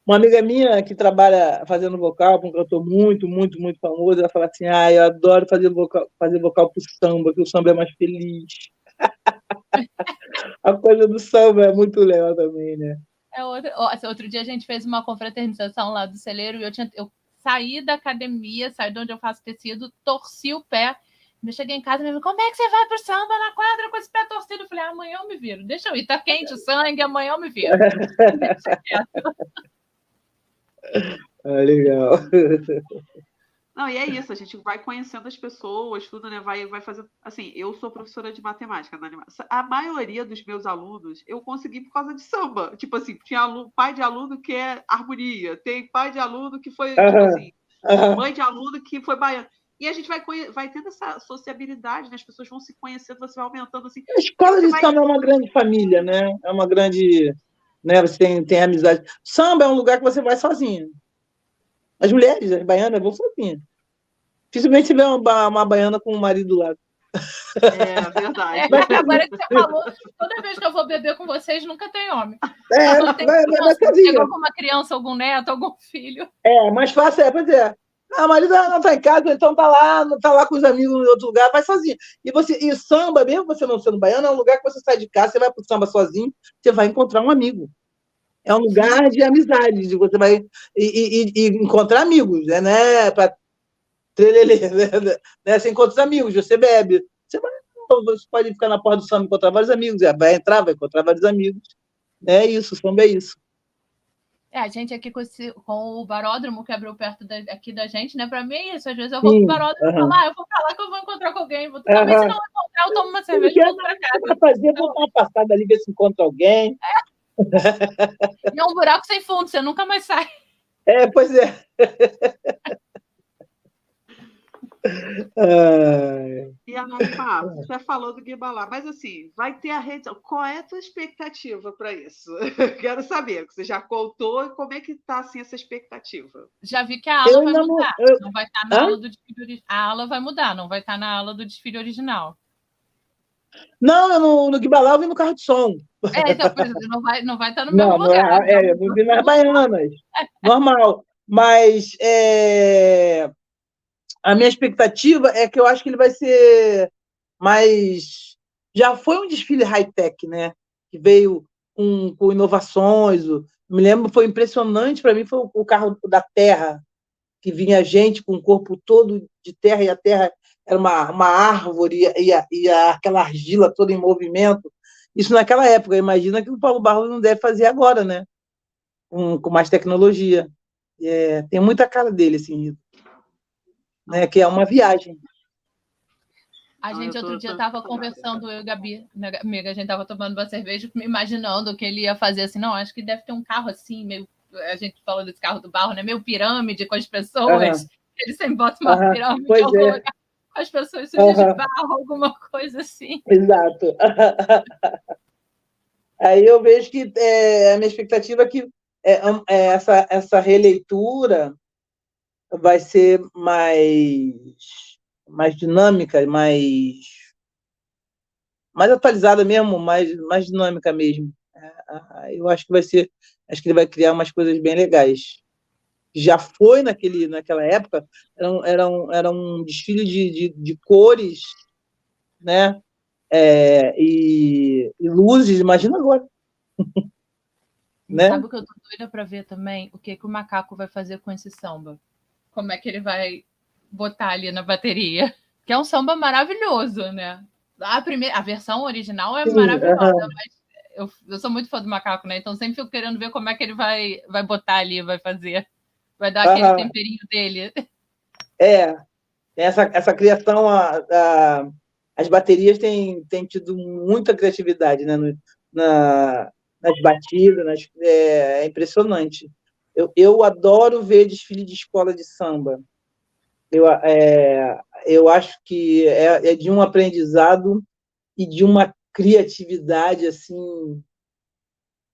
uma amiga minha que trabalha fazendo vocal, um cantor muito, muito, muito famoso, ela fala assim: ah, eu adoro fazer vocal, fazer vocal pro samba, que o samba é mais feliz. a coisa do samba é muito legal também, né? É outro, outro dia a gente fez uma confraternização lá do celeiro e eu, tinha, eu saí da academia, saí de onde eu faço tecido, torci o pé. Eu cheguei em casa e me falei, como é que você vai pro samba na quadra com esse pé torcido? Eu falei, amanhã eu me viro, deixa eu ir, tá quente o sangue, amanhã eu me viro. deixa quieto. Ah, legal. Não, e é isso, a gente vai conhecendo as pessoas, tudo, né? Vai, vai fazer. Assim, eu sou professora de matemática na animação. A maioria dos meus alunos eu consegui por causa de samba. Tipo assim, tinha aluno, pai de aluno que é harmonia, tem pai de aluno que foi, tipo assim, mãe de aluno que foi baiano. E a gente vai, vai tendo essa sociabilidade, né? As pessoas vão se conhecendo, você vai aumentando assim. A escola de vai... samba é uma grande família, né? É uma grande né? Você tem, tem amizade. Samba é um lugar que você vai sozinho. As mulheres, as baianas, vão sozinhas. Dificilmente você vê uma, uma baiana com o marido do lado. É verdade. É, agora que você falou, toda vez que eu vou beber com vocês, nunca tem homem. É, vai, vai, vai sozinha. alguma criança, algum neto, algum filho. É, mais fácil é, pois é. Ah, marido não está em casa, então tá lá, tá lá com os amigos em outro lugar, vai sozinho. E você, e samba, mesmo você não sendo baiano, é um lugar que você sai de casa, você vai pro samba sozinho, você vai encontrar um amigo. É um lugar de amizade, de você vai e, e, e encontrar amigos, né? né pra trelelê, né? né? Você encontra os amigos, você bebe. Você, vai, você pode ficar na porta do samba e encontrar vários amigos, é, vai entrar, vai encontrar vários amigos. É isso, o samba é isso. É, a gente aqui com, esse, com o baródromo que abriu perto da, aqui da gente, né? Para mim é isso. Às vezes eu vou Sim, pro baródromo e falo, ah, eu vou pra lá que eu vou encontrar com alguém. Vou, também se não encontrar, eu tomo uma cerveja e volto pra casa. Fazer, vou dar uma passada ali, ver se encontra alguém. É. E é um buraco sem fundo, você nunca mais sai. É, pois é. E a Naipá, você falou do Guibalá, mas assim, vai ter a rede. Qual é a tua expectativa para isso? Quero saber, você já contou como é que está assim, essa expectativa? Já vi que a aula vai não, mudar. Eu... Não vai estar tá na Hã? aula do desfile original. A aula vai mudar, não vai estar tá na aula do desfile original. Não, no, no Guibalá eu vim no carro de som. É, então, não vai, não vai estar no mesmo não, lugar. É, é, eu vim nas baianas. Normal. Mas é, a minha expectativa é que eu acho que ele vai ser mais. Já foi um desfile high-tech, né? Que veio com, com inovações. Me lembro, foi impressionante para mim, foi o carro da Terra, que vinha gente com o corpo todo de terra, e a terra era uma, uma árvore, e, a, e a, aquela argila toda em movimento. Isso naquela época. Imagina que o Paulo Barros não deve fazer agora, né? Com, com mais tecnologia. É, tem muita cara dele, assim né? Que é uma viagem. A ah, gente outro dia estava conversando, eu e Gabi, né, amiga, a gente estava tomando uma cerveja, imaginando que ele ia fazer assim, não, acho que deve ter um carro assim, meio. A gente falou desse carro do barro, né? Meio pirâmide com as pessoas. Uhum. Ele sempre bota uma uhum. pirâmide pois é. lugar, as pessoas sujas uhum. de barro, alguma coisa assim. Exato. Aí eu vejo que é, a minha expectativa é que é, é, essa, essa releitura vai ser mais, mais dinâmica, mais, mais atualizada mesmo, mais, mais dinâmica mesmo. É, eu acho que vai ser, acho que ele vai criar umas coisas bem legais. Já foi naquele, naquela época, era um, era um, era um desfile de, de, de cores, né? É, e, e luzes, imagina agora. né? Sabe o que eu tô doida para ver também? O que, que o macaco vai fazer com esse samba? como é que ele vai botar ali na bateria. Que é um samba maravilhoso, né? A, primeira, a versão original é Sim, maravilhosa, mas eu, eu sou muito fã do macaco, né? Então sempre fico querendo ver como é que ele vai, vai botar ali, vai fazer. Vai dar aquele temperinho dele. É, essa, essa criação, a, a, as baterias têm, têm tido muita criatividade né? No, na, nas batidas, nas, é, é impressionante. Eu, eu adoro ver desfile de escola de samba. Eu, é, eu acho que é, é de um aprendizado e de uma criatividade assim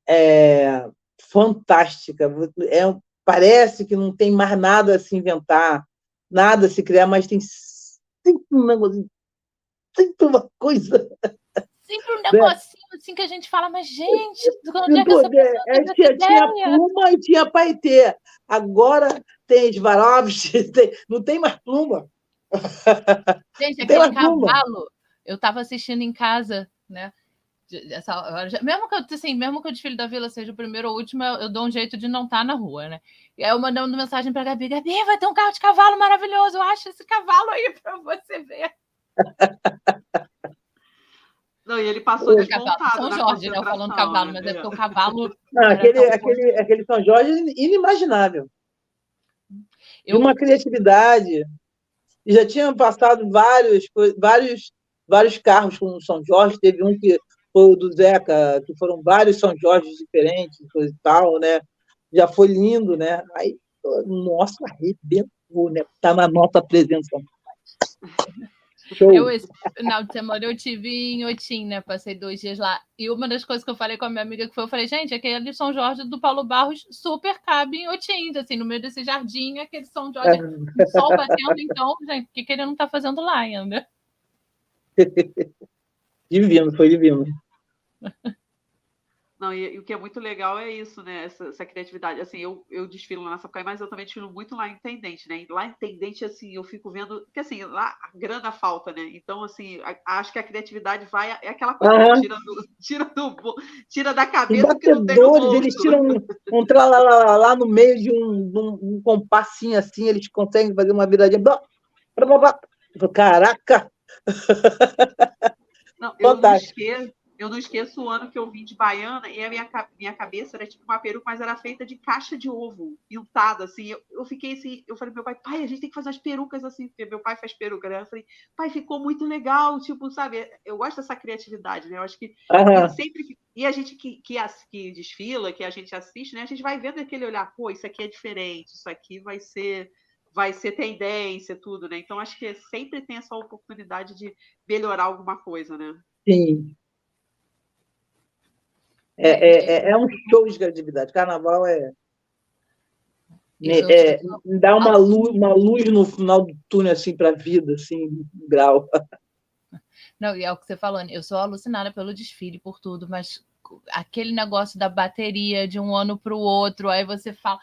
é, fantástica. É, parece que não tem mais nada a se inventar, nada a se criar, mas tem sempre um negócio, sempre uma coisa. Sempre um negocinho é. assim que a gente fala, mas gente, onde é que essa pessoa é, tinha, tinha pluma e tinha paetê. Agora tem Svarovski, não tem mais pluma. Gente, aquele cavalo, eu estava assistindo em casa, né? Essa hora, mesmo que eu assim, mesmo que o desfile da vila seja o primeiro ou o último, eu, eu dou um jeito de não estar tá na rua, né? E aí eu mandando mensagem para Gabi, Gabi, vai ter um carro de cavalo maravilhoso, acha esse cavalo aí para você ver. Não, e ele passou de. São Jorge, né? Eu falando cavalo, mas é porque o cavalo. Não, aquele, aquele, aquele São Jorge é inimaginável. Eu... Uma criatividade. E já tinham passado vários, vários, vários carros com o São Jorge. Teve um que foi o do Zeca, que foram vários São Jorge diferentes, coisa e tal, né? Já foi lindo, né? Aí, nossa, arrebentou, né? Tá na nossa presença. Show. Eu, esse final de semana, eu tive em Otim, né? Passei dois dias lá. E uma das coisas que eu falei com a minha amiga que foi, eu falei, gente, aquele São Jorge do Paulo Barros super cabe em Otim, assim, no meio desse jardim, aquele São Jorge, é. sol batendo, então, gente, o que, que ele não tá fazendo lá ainda? divino, foi divino. Não, e, e, o que é muito legal é isso, né? Essa, essa, criatividade. Assim, eu, eu desfilo na Sapucaí, mas eu também desfilo muito lá em Tendente, né? E lá em Tendente, assim, eu fico vendo que, assim, lá a grana falta, né? Então, assim, a, acho que a criatividade vai... É aquela coisa que tira, do, tira, do, tira da cabeça que não tem no Eles tiram um, um lá, lá, no meio de um, um, um compassinho assim, eles conseguem fazer uma viradinha. Caraca! Não, eu não esqueço eu não esqueço o ano que eu vim de Baiana e a minha, minha cabeça era tipo uma peruca, mas era feita de caixa de ovo, pintada, assim. Eu, eu fiquei assim, eu falei pro meu pai, pai, a gente tem que fazer as perucas assim, porque meu pai faz peruca, né? Eu falei, pai, ficou muito legal, tipo, sabe? Eu gosto dessa criatividade, né? Eu acho que uhum. sempre que. E a gente que, que, que desfila, que a gente assiste, né? A gente vai vendo aquele olhar, pô, isso aqui é diferente, isso aqui vai ser vai ser tendência, tudo, né? Então acho que sempre tem essa oportunidade de melhorar alguma coisa, né? Sim, é, é, é, é um show de criatividade. Carnaval é, é, é dá uma luz, uma luz no final do túnel assim para a vida, assim, grau. Não, e é o que você falou, eu sou alucinada pelo desfile, por tudo, mas aquele negócio da bateria de um ano para o outro, aí você fala,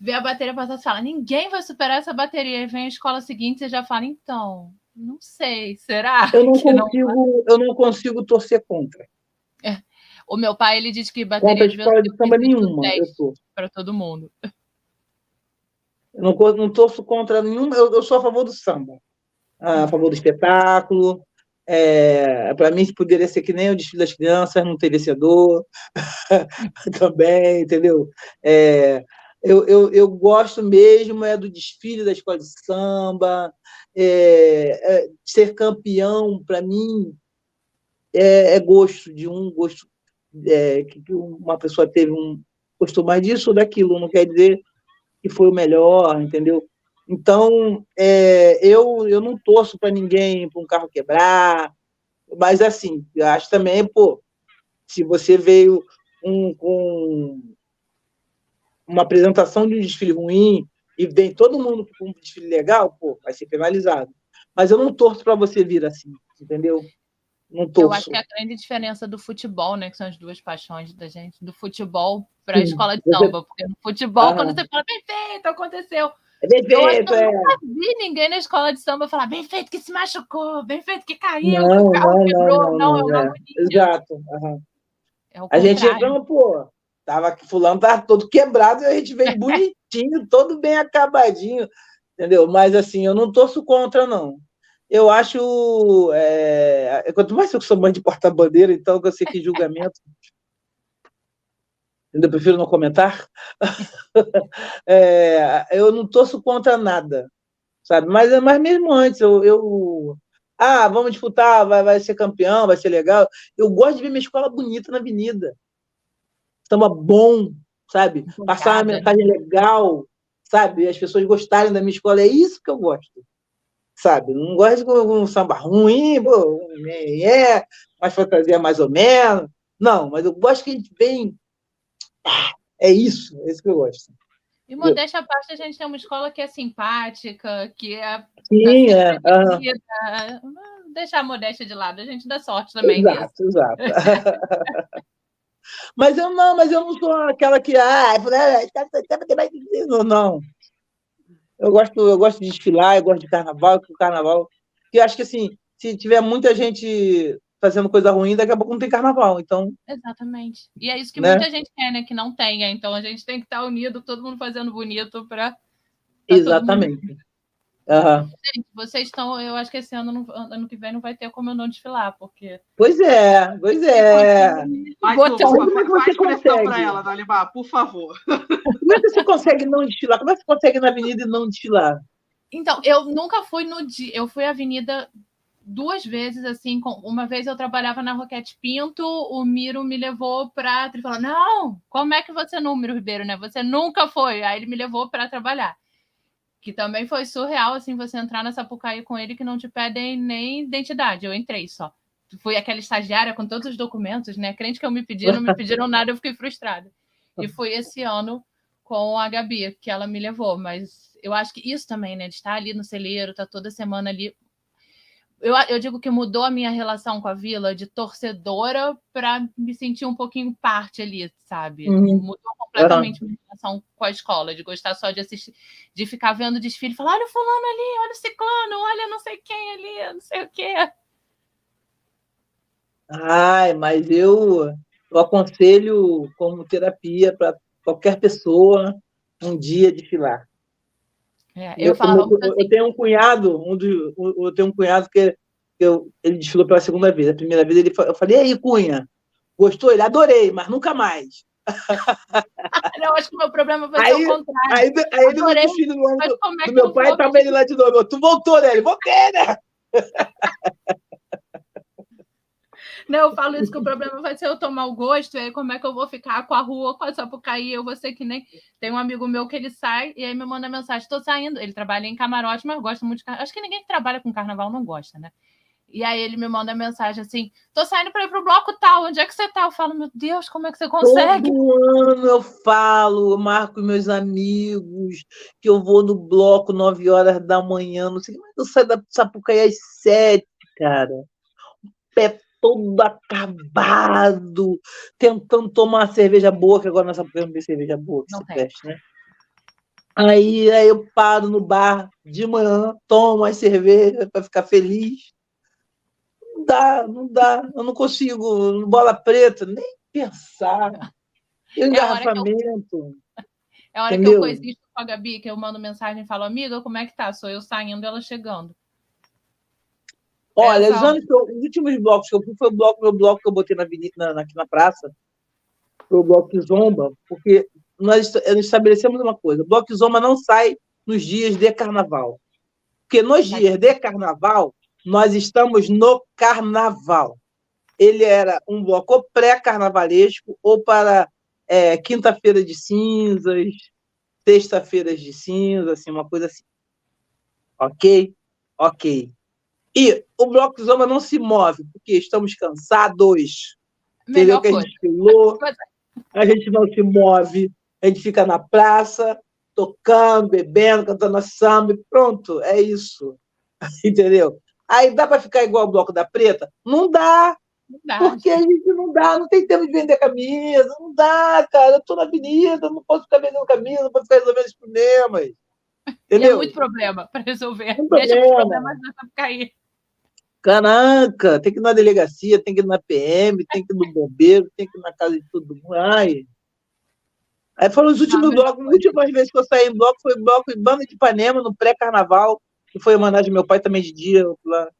vê a bateria passar e fala, ninguém vai superar essa bateria, aí vem a escola seguinte, você já fala, então, não sei, será? Eu não consigo, não... eu não consigo torcer contra. É. O meu pai, ele diz que bateria de escola de samba nenhuma, para todo mundo. Eu não, não torço contra nenhuma, eu, eu, sou a favor do samba, a favor do espetáculo. É, para mim, poderia ser que nem o desfile das crianças, não ter vencedor também, entendeu? É, eu, eu, eu gosto mesmo é do desfile da escola de samba, é, é, ser campeão, para mim, é, é, gosto de um, gosto é, que uma pessoa teve um gostou mais disso ou daquilo, não quer dizer que foi o melhor, entendeu? Então, é, eu, eu não torço para ninguém, para um carro quebrar, mas assim, acho também, pô, se você veio um, com uma apresentação de um desfile ruim e vem todo mundo com um desfile legal, pô, vai ser penalizado. Mas eu não torço para você vir assim, entendeu? Eu acho que é a grande diferença do futebol, né? Que são as duas paixões da gente, do futebol para a escola de samba. Porque no futebol, ah. quando você fala bem feito, aconteceu. É bem feito, eu, eu nunca vi ninguém na escola de samba falar bem feito que se machucou, bem feito que caiu, não, que o carro não, quebrou. Não, não, não, é, Exato. Uhum. É a gente entrou, pô, tava, fulano tava todo quebrado e a gente veio bonitinho, todo bem acabadinho, entendeu? Mas assim, eu não torço contra, não eu acho. É, quanto mais eu sou mãe de porta-bandeira, então eu sei que julgamento. Ainda prefiro não comentar. é, eu não torço contra nada, sabe? Mas, mas mesmo antes, eu, eu ah, vamos disputar, vai, vai ser campeão, vai ser legal. Eu gosto de ver minha escola bonita na avenida. Samba bom, sabe? Passar uma mensagem legal, sabe? As pessoas gostarem da minha escola, é isso que eu gosto, sabe? Não gosto de um samba ruim, pô, é, mas fantasia mais ou menos. Não, mas eu gosto que a gente vem. Ah, é isso, é isso que eu gosto. E modéstia à parte, a gente tem uma escola que é simpática, que é. Sim, é. Deixar a modéstia de lado, a gente dá sorte também. Exato, nisso. exato. mas eu não, mas eu não sou aquela que. Ah, não, não. Eu gosto, eu gosto de desfilar, eu gosto de carnaval, que o carnaval. Que eu acho que assim, se tiver muita gente fazendo coisa ruim, daqui a pouco não tem carnaval. Então. Exatamente. E é isso que né? muita gente quer, né? Que não tenha. Então a gente tem que estar unido, todo mundo fazendo bonito para. Exatamente. Uhum. Gente, vocês estão. Eu acho que esse ano, ano que vem, não vai ter como eu não desfilar, porque. Pois é, pois é. Mas, Botão, como é que você consegue? para ela, Dalimar, por favor. Como é que você consegue não desfilar? Como é que você consegue ir na avenida e não desfilar? Então, eu nunca fui no dia. Eu fui à avenida duas vezes, assim, com... uma vez eu trabalhava na Roquete Pinto, o Miro me levou para ele falou: "Não, como é que você não, Miro Ribeiro, né? Você nunca foi". Aí ele me levou para trabalhar. Que também foi surreal assim você entrar na Sapucaí com ele que não te pedem nem identidade. Eu entrei só. Fui aquela estagiária com todos os documentos, né? Crente que eu me pediram, não me pediram nada, eu fiquei frustrada. E foi esse ano com a Gabi que ela me levou, mas eu acho que isso também, né, de estar ali no celeiro, tá toda semana ali, eu, eu digo que mudou a minha relação com a vila de torcedora para me sentir um pouquinho parte ali, sabe? Uhum. Mudou completamente minha relação com a escola, de gostar só de assistir, de ficar vendo desfile e falar: olha o fulano ali, olha o ciclano, olha não sei quem ali, não sei o quê. Ai, mas eu, eu aconselho como terapia para qualquer pessoa um dia desfilar. É, eu, falava eu, eu, assim. tenho um cunhado, um do, eu tenho um cunhado que eu, ele desfilou pela segunda vez. A primeira vez ele, eu falei, e aí, Cunha, gostou? Ele adorei, mas nunca mais. não, acho que o meu problema vai aí, ser o contrário. Aí, aí ele no desfile do, ano, do, é do meu pai tava ele lá de novo. Tu voltou, né? Ele, voltei, né? Não, eu falo isso que o problema vai ser eu tomar o gosto, e aí como é que eu vou ficar com a rua, com a Sapucaí, eu vou ser que nem... Tem um amigo meu que ele sai, e aí me manda mensagem, tô saindo, ele trabalha em camarote, mas gosta muito de carnaval, acho que ninguém que trabalha com carnaval não gosta, né? E aí ele me manda mensagem assim: tô saindo para ir pro bloco tal, onde é que você tá? Eu falo, meu Deus, como é que você consegue? Todo ano eu falo, eu marco meus amigos, que eu vou no bloco 9 horas da manhã, não sei mas eu saio da Sapucaí às 7, cara. O pé todo acabado, tentando tomar uma cerveja boa, que agora nessa época não tem cerveja boa que não se preste, né? Aí, aí eu paro no bar de manhã, tomo uma cerveja para ficar feliz. Não dá, não dá, eu não consigo, bola preta, nem pensar. É engarrafamento. É a hora que eu, é hora que eu coisisto com a Gabi, que eu mando mensagem e falo, amiga, como é que tá? Sou eu saindo ela chegando. Olha, os, anos, os últimos blocos que eu fui foi o bloco, meu bloco que eu botei na avenida, na, aqui na praça, foi o bloco que zomba, porque nós estabelecemos uma coisa: o bloco que zomba não sai nos dias de carnaval. Porque nos dias de carnaval, nós estamos no carnaval. Ele era um bloco pré-carnavalesco ou para é, quinta-feira de cinzas, sexta-feiras de cinzas, assim, uma coisa assim. Ok? Ok. E o Bloco Zoma não se move, porque estamos cansados. Melhor entendeu? Que a gente filou, a gente não se move, a gente fica na praça, tocando, bebendo, cantando samba, e pronto, é isso. Entendeu? Aí dá para ficar igual o Bloco da Preta? Não dá. Não dá porque a gente não dá, não tem tempo de vender camisa, não dá, cara. Eu tô na avenida, não posso ficar vendendo camisa, não posso ficar resolvendo os problemas. Entendeu? E é muito problema para resolver. Muito Deixa problema. os problemas cair. Caraca, tem que ir na delegacia, tem que ir na PM, tem que ir no bombeiro, tem que ir na casa de todo mundo. Ai. Aí foram os últimos blocos, as últimas vezes que eu saí em bloco foi bloco em Banda de Ipanema, no pré-carnaval, que foi homenagem do meu pai também de dia, lá,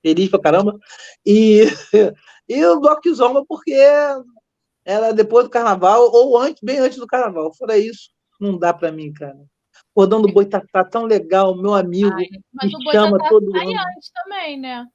feliz pra caramba. E, e o bloco de Zomba, porque era depois do carnaval, ou antes, bem antes do carnaval. Fora isso, não dá pra mim, cara. Cordão do Boitatá tão legal, meu amigo. Ai, mas me o chama todo sai antes também, né?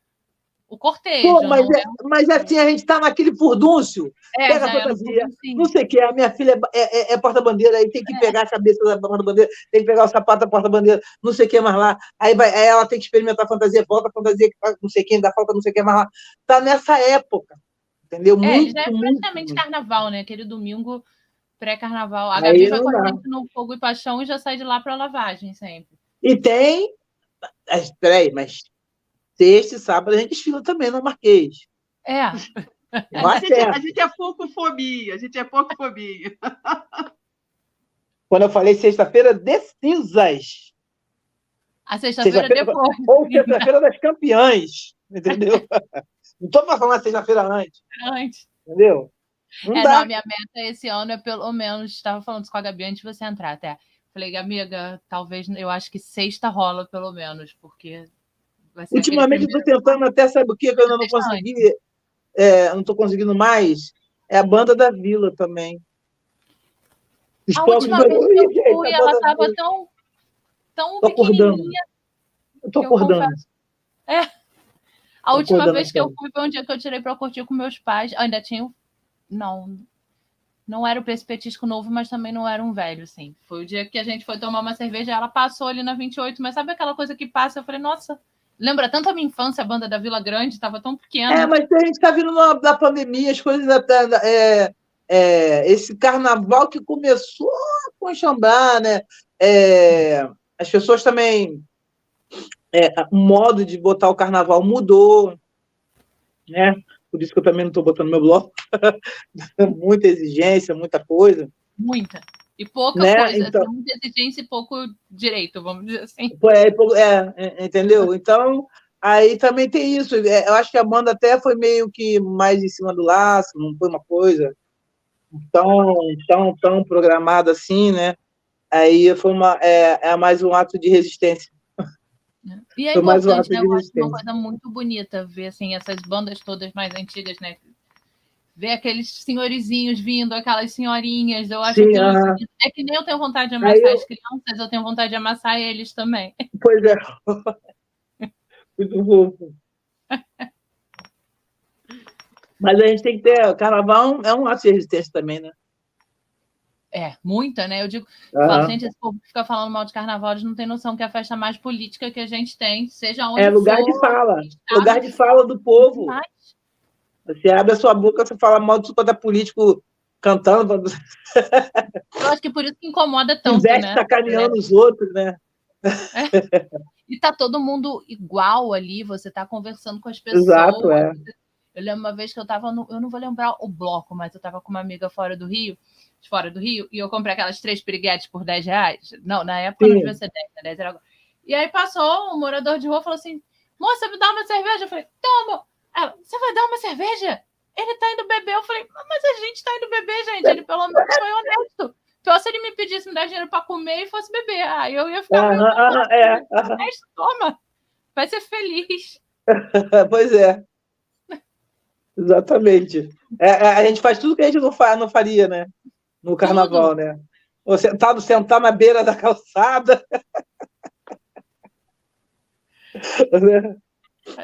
o cortejo. Pô, mas, não é- mas assim, a gente tá naquele furdúncio. é, pega a um fantasia, assim. Não sei o que, a minha filha é, é- é porta-bandeira, aí tem que pegar a cabeça da porta-bandeira, tem que pegar o sapato da porta-bandeira, não sei o que mais lá. Aí, vai, aí ela tem que experimentar a fantasia, volta a fantasia, tá não sei quem, ainda falta não sei o que mais lá. Tá nessa época, entendeu? É, muito, já é praticamente muito. carnaval, né? Aquele domingo pré-carnaval. A Gabi vai com a gente no Fogo e Paixão e já sai de lá pra lavagem sempre. E tem. Peraí, mas sexta e sábado a gente desfila também no Marquês. É, A gente, a gente é pouco fobia, a gente é pouco fobia. Quando eu falei sexta-feira de cinzas, a sexta-feira Sexta-feira- depois. ou sexta-feira das campeãs, entendeu? Não estou falando sexta-feira antes, Antes. entendeu? Não É, não, a minha meta esse ano é pelo menos, estava falando isso com a Gabi antes de você entrar até. Falei, amiga, talvez, eu acho que sexta rola pelo menos, porque vai ser aquele Ultimamente eu estou tentando até, sabe o que que eu ainda não consegui? É, não estou conseguindo mais? É a banda da Vila também. Os A última vez que eu Gente, fui, a ela estava tão, tão Tô acordando. Eu tô eu acordando. confesso. A Tô última vez que eu fui foi um dia que eu tirei para curtir com meus pais. Ainda tinha. um- Não. Não era o esse petisco novo, mas também não era um velho, assim. Foi o dia que a gente foi tomar uma cerveja, ela passou ali na 28, mas sabe aquela coisa que passa? Eu falei, nossa, lembra tanto a minha infância, a banda da Vila Grande, estava tão pequena. É, mas a gente está vindo da pandemia, as coisas. É, é, esse carnaval que começou a conchambrar, né? É, as pessoas também. É, o modo de botar o carnaval mudou, né? Por isso que eu também não estou botando meu bloco. muita exigência, muita coisa. Muita. E pouca Né, coisa. então- muita exigência e pouco direito, vamos dizer assim. É, é, é, entendeu? Então, aí também tem isso. É, Eu acho que a banda até foi meio que mais em cima do laço, não foi uma coisa tão, tão, tão programada assim, né? Aí foi uma, é, é mais um ato de resistência. E é mais um importante, né? Eu acho uma coisa muito bonita ver assim, essas bandas todas mais antigas, né? Ver aqueles senhorizinhos vindo, aquelas senhorinhas. Eu acho Sim, aquilo aham. bonito. É que nem eu tenho vontade de amassar eu- as crianças, eu tenho vontade de amassar eles também. Pois é. Muito fofo. Mas a gente tem que ter. Carnaval é um ato de resistência também, né? É, muita, né? Eu digo, falo, Aham. gente, esse povo que fica falando mal de carnaval, eles não tem noção que é a festa mais política que a gente tem, seja onde É lugar for, de fala. Lugar de fala do povo. Você abre a sua boca, você fala mal de quanto é político cantando, Eu acho que por isso que incomoda tanto, investe né? sacaneando os outros, né? E tá todo mundo igual ali, você tá conversando com as pessoas. Exato, é. Eu lembro uma vez que eu tava no, eu não vou lembrar o bloco, mas eu tava com uma amiga fora do Rio, de fora do Rio, e eu comprei aquelas três piriguetes por 10 reais. Não, na época não Sim. devia ser 10, né? 10 era agora. E aí passou um morador de rua e falou assim: moça, me dá uma cerveja. Eu falei, toma. Ela, você vai dar uma cerveja? Ele tá indo beber. Eu falei, mas a gente tá indo beber, gente. Ele pelo menos foi honesto. Pior se ele me pedisse me dar dinheiro pra comer e fosse beber. Aí eu ia ficar Aham, aham, é, toma. Vai ser feliz. Pois é. Exatamente. É, é, a gente faz tudo que a gente não, fa não faria, né? No carnaval, né? Ou sentado, sentar na beira da calçada.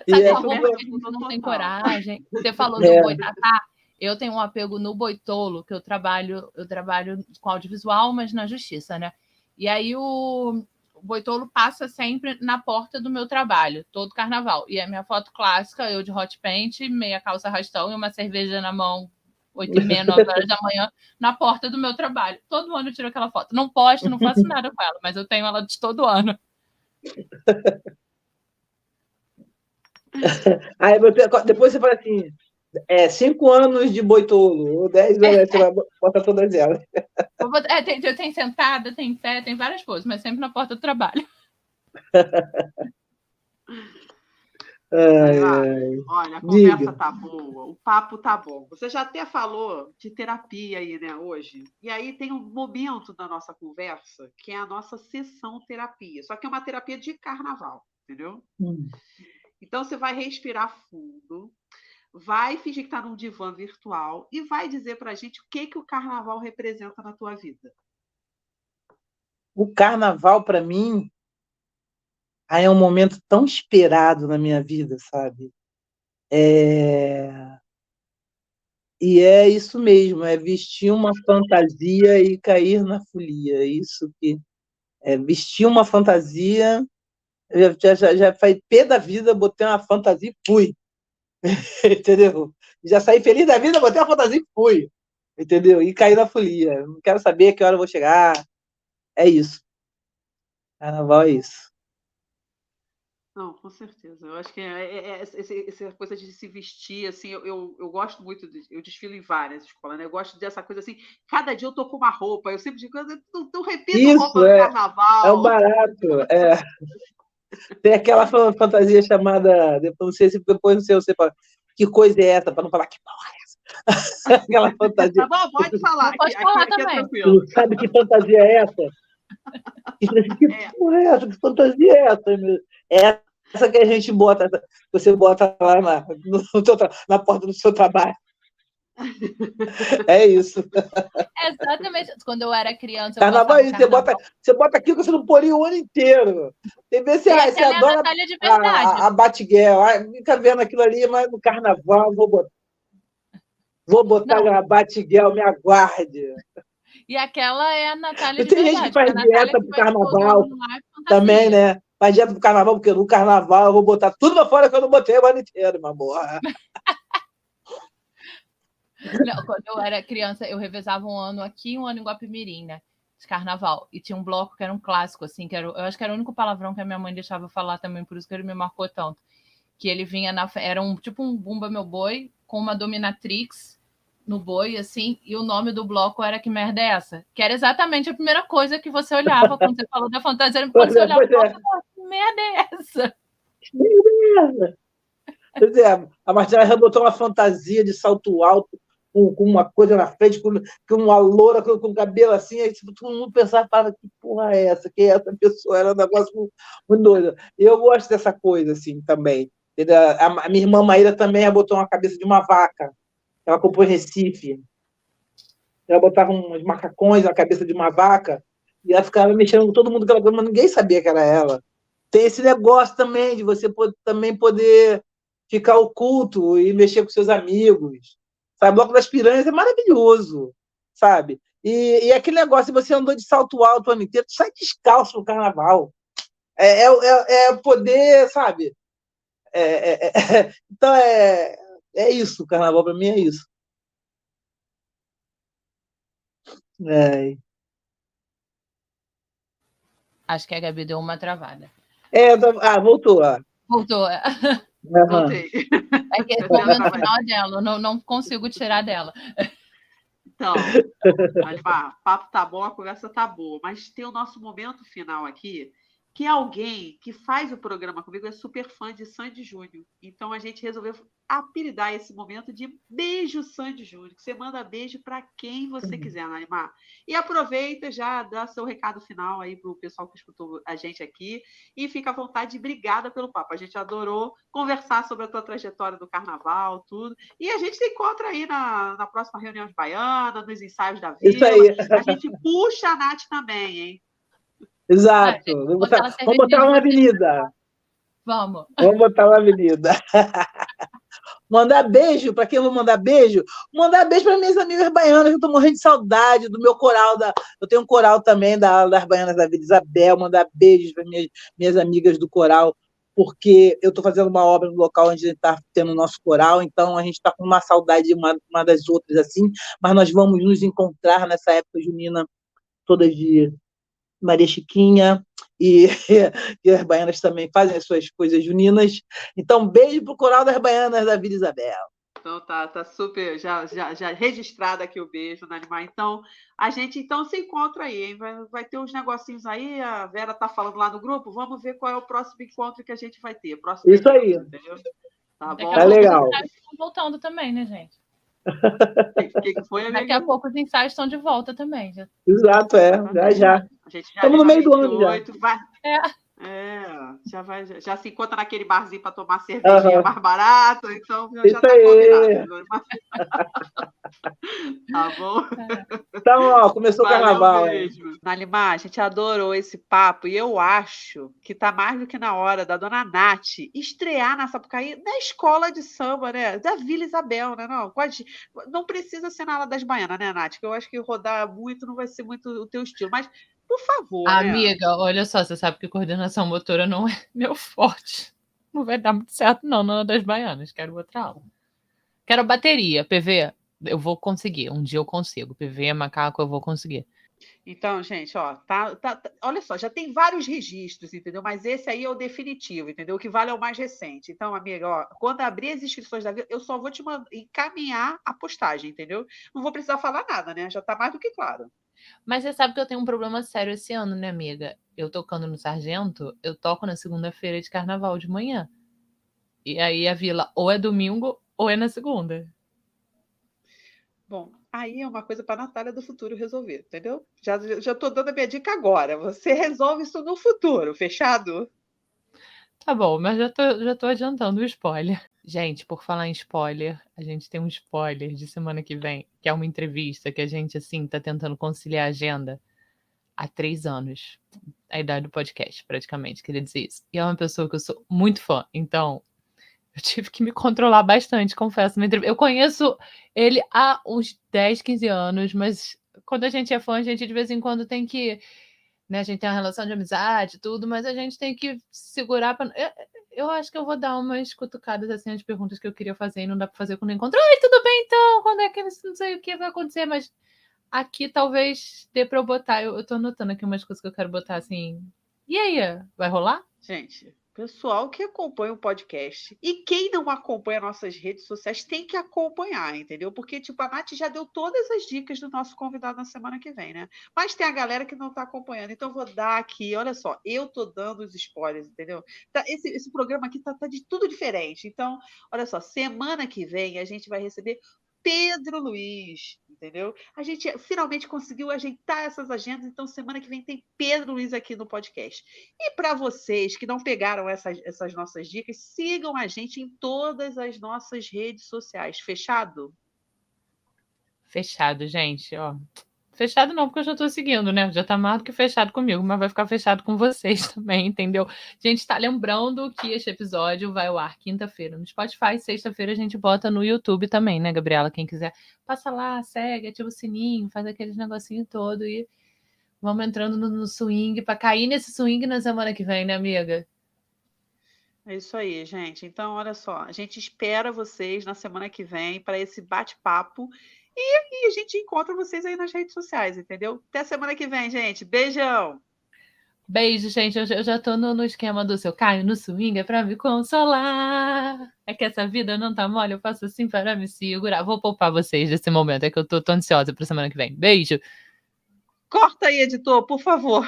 E Sabe é uma tudo- não tem coragem? Você falou do É. boitatá. Eu tenho um apego no boitolo, que eu trabalho, eu trabalho com audiovisual, mas na justiça, né? E aí o, o boitolo passa sempre na porta do meu trabalho, todo carnaval. E a minha foto clássica, eu de hot paint, meia calça rastão e uma cerveja na mão, 8 e meia, 9 horas da manhã, na porta do meu trabalho. Todo ano eu tiro aquela foto. Não posto, não faço nada com ela, mas eu tenho ela de todo ano. Aí depois você fala assim: é, cinco anos de boitolo, ou dez anos, você vai botar todas elas. É, tem, tem sentada, tem em pé, tem várias coisas, mas sempre na porta do trabalho. Ai, ai. Olha, a Diga. conversa tá boa, o papo tá bom. Você já até falou de terapia aí, né, hoje. E aí tem um momento da nossa conversa que é a nossa sessão terapia. Só que é uma terapia de carnaval, entendeu? Hum. Então você vai respirar fundo, vai fingir que está num divã virtual e vai dizer pra gente o que que o carnaval representa na tua vida. O carnaval, para mim, aí é um momento tão esperado na minha vida, sabe? É... E é isso mesmo, é vestir uma fantasia e cair na folia. É isso que é vestir uma fantasia. Já, já, já faz pé da vida, botei uma fantasia e fui. Entendeu? Já saí feliz da vida, botei uma fantasia e fui. Entendeu? E caí na folia. Não quero saber que hora eu vou chegar. É isso. Carnaval é isso. Não, com certeza. Eu acho que é, é, é essa coisa de se vestir, assim, eu, eu, eu, gosto muito, de, eu desfilo em várias escolas, né? Eu gosto dessa coisa assim, cada dia eu tô com uma roupa, eu sempre digo, não, não repito Isso, roupa é, do carnaval. É o barato, é. Tem aquela fantasia chamada, não sei se depois não sei você fala, que coisa é essa, para não falar que porra é essa. aquela fantasia. Tá bom, pode falar. Pode falar aqui, é também. É sabe que fantasia é essa? Que é. porra é essa? Que fantasia é essa? É essa que a gente bota, você bota lá na, no, na porta do seu trabalho. É isso. Exatamente. Quando eu era criança. Carnaval, carnaval. Você, bota, você bota aquilo que você não poria o ano inteiro. Tem vezes você, você é adora a, a, a Batgirl. Fica vendo aquilo ali, mas no carnaval vou botar. Vou botar não. a Batgirl, me aguarde. E aquela é a Natália de Tem verdade. gente que faz dieta pro carnaval também, né? Faz dieta pro carnaval, porque no carnaval eu vou botar tudo pra fora que eu não botei o ano inteiro, meu amor. Não, quando eu era criança, eu revezava um ano aqui e um ano em Guapimirim, né? De carnaval. E tinha um bloco que era um clássico, assim, que era, eu acho que era o único palavrão que a minha mãe deixava falar também, por isso que ele me marcou tanto. Que ele vinha na. Era um tipo um Bumba Meu Boi com uma dominatrix no boi, assim, e o nome do bloco era Que Merda é essa? Que era exatamente a primeira coisa que você olhava quando você falou da fantasia. Quando você olhava, é. Merda é essa? Que merda? Pois é, a Martina botou uma fantasia de salto alto com, com, uma coisa na frente, com, com uma loura com, com cabelo assim, aí tipo, todo mundo pensava, para que porra é essa? Quem é essa pessoa? Era um negócio muito, muito doido. Eu gosto dessa coisa, assim, também. A, a minha irmã Maíra também botou uma cabeça de uma vaca. Ela comprou Recife. Ela botava uns macacões na cabeça de uma vaca e ela ficava mexendo com todo mundo mas ninguém sabia que era ela. Tem esse negócio também de você também poder ficar oculto e mexer com seus amigos. Sabe? O Bloco das Piranhas é maravilhoso, sabe? E, e aquele negócio, você andou de salto alto o ano inteiro, sai descalço no carnaval. É, é, é, é poder, sabe? É, é, é então, é, é isso, o carnaval para mim é isso. É. Acho que a Gabi deu uma travada. É, ah, voltou. Ah. Voltou. Uhum. Voltei. É que esse momento final dela, não, não consigo tirar dela. Então, o papo tá bom, a conversa tá boa, mas tem o nosso momento final aqui, que alguém que faz o programa comigo é super fã de Sandy Júnior. Então a gente resolveu apelidar esse momento de beijo Sandy Júnior. Você manda beijo para quem você quiser, Naimar. E aproveita já dá seu recado final aí para o pessoal que escutou a gente aqui e fica à vontade. Obrigada pelo papo. A gente adorou conversar sobre a tua trajetória do carnaval, tudo. E a gente se encontra aí na, na próxima reunião de Baiana, nos ensaios da vida. Isso aí. A gente puxa a Nath também, hein? Exato. vamos botar, vamos botar uma avenida. Vamos. Vamos botar uma avenida. mandar beijo, para quem eu vou mandar beijo? Mandar beijo para minhas amigas baianas, eu estou morrendo de saudade do meu coral. Da, eu tenho um coral também da, das Baianas da Vida Isabel, mandar beijos para minhas, minhas amigas do coral, porque eu estou fazendo uma obra no local onde a gente está tendo o nosso coral, então a gente está com uma saudade de uma, uma das outras assim, mas nós vamos nos encontrar nessa época junina todas de Maria Chiquinha e, e as baianas também fazem as suas coisas juninas. Então, beijo para o Coral das Baianas da Vila Isabel. Então tá, tá super, já, já, já registrado aqui o beijo na Animar. Então, a gente então se encontra aí, hein? Vai, vai ter uns negocinhos aí, a Vera tá falando lá no grupo, vamos ver qual é o próximo encontro que a gente vai ter. Próximo Isso encontro, aí. Entendeu? Tá bom? Tá legal. voltando também, né, gente? Que, que foi, Daqui a pouco os ensaios estão de volta também. Já. Exato, é. Já, já. Estamos no meio do ano já. Vai... É. É, já, vai, já, já, se encontra naquele barzinho para tomar cervejinha uhum. mais barato, então já está combinado. tá bom? Então, ó, começou o Valeu carnaval. hein? mesmo. Nalimar, a gente adorou esse papo e eu acho que tá mais do que na hora da dona Nath estrear na Sapucaí na escola de samba, né? Da Vila Isabel, né? Não, pode, não precisa ser na ala das baianas, né, Nath? Que eu acho que rodar muito não vai ser muito o teu estilo. Mas, por favor, né? Amiga, olha só, você sabe que coordenação motora não é meu forte. Não vai dar muito certo, não, na das baianas. Quero outra aula. Quero bateria, PV. Eu vou conseguir. Um dia eu consigo. PV, macaco, eu vou conseguir. Então, gente, ó, tá, tá- tá- olha só, já tem vários registros, entendeu? Mas esse aí é o definitivo, entendeu? O que vale é o mais recente. Então, amiga, ó, quando abrir as inscrições da eu só vou te encaminhar a postagem, entendeu? Não vou precisar falar nada, né? Já tá mais do que claro. Mas você sabe que eu tenho um problema sério esse ano, né, amiga? Eu tocando no Sargento, eu toco na segunda-feira de carnaval de manhã. E aí a vila ou é domingo ou é na segunda. Bom, aí é uma coisa para a Natália do futuro resolver, entendeu? Já, já tô dando a minha dica agora. Você resolve isso no futuro, fechado? Tá bom, mas já tô, já tô adiantando o spoiler. Gente, por falar em spoiler, a gente tem um spoiler de semana que vem, que é uma entrevista que a gente, assim, tá tentando conciliar a agenda há três anos. A idade do podcast, praticamente, queria dizer isso. E é uma pessoa que eu sou muito fã, então eu tive que me controlar bastante, confesso. Eu conheço ele há uns 10, 15 anos, mas quando a gente é fã, a gente de vez em quando tem que né? A gente tem uma relação de amizade, tudo, mas a gente tem que segurar para. Eu, acho que eu vou dar umas cutucadas assim as perguntas que eu queria fazer e não dá para fazer quando encontro. Oi, tudo bem então? Quando é que não sei o que vai acontecer, mas aqui talvez dê para eu botar. Eu, eu tô anotando aqui umas coisas que eu quero botar assim. E aí, vai rolar? Gente, pessoal que acompanha o podcast e quem não acompanha nossas redes sociais tem que acompanhar, entendeu? Porque, tipo, a Nath já deu todas as dicas do nosso convidado na semana que vem, né? Mas tem a galera que não está acompanhando. Então, vou dar aqui, olha só, eu tô dando os spoilers, entendeu? Tá, esse, esse programa aqui tá, tá de tudo diferente. Então, olha só, semana que vem a gente vai receber Pedro Luiz, entendeu? A gente finalmente conseguiu ajeitar essas agendas, então semana que vem tem Pedro Luiz aqui no podcast. E para vocês que não pegaram essas, essas nossas dicas, sigam a gente em todas as nossas redes sociais. Fechado? Fechado, gente, ó. Fechado não, porque eu já tô seguindo, né? Já tá mais do que fechado comigo, mas vai ficar fechado com vocês também, entendeu? Gente, tá lembrando que este episódio vai ao ar quinta-feira no Spotify, sexta-feira a gente bota no YouTube também, né, Gabriela? Quem quiser, passa lá, segue, ativa o sininho, faz aqueles negocinho todo e vamos entrando no, no swing para cair nesse swing na semana que vem, né, amiga? É isso aí, gente. Então, olha só, a gente espera vocês na semana que vem para esse bate-papo e, e a gente encontra vocês aí nas redes sociais, entendeu? Até semana que vem, gente. Beijão! Beijo, gente. Eu, já- tô no, no esquema do seu Caio no swing, é pra me consolar. É que essa vida não tá mole, eu faço assim para me segurar. Vou poupar vocês desse momento, é que eu tô, tô ansiosa pra semana que vem. Beijo. Corta aí, editor, por favor.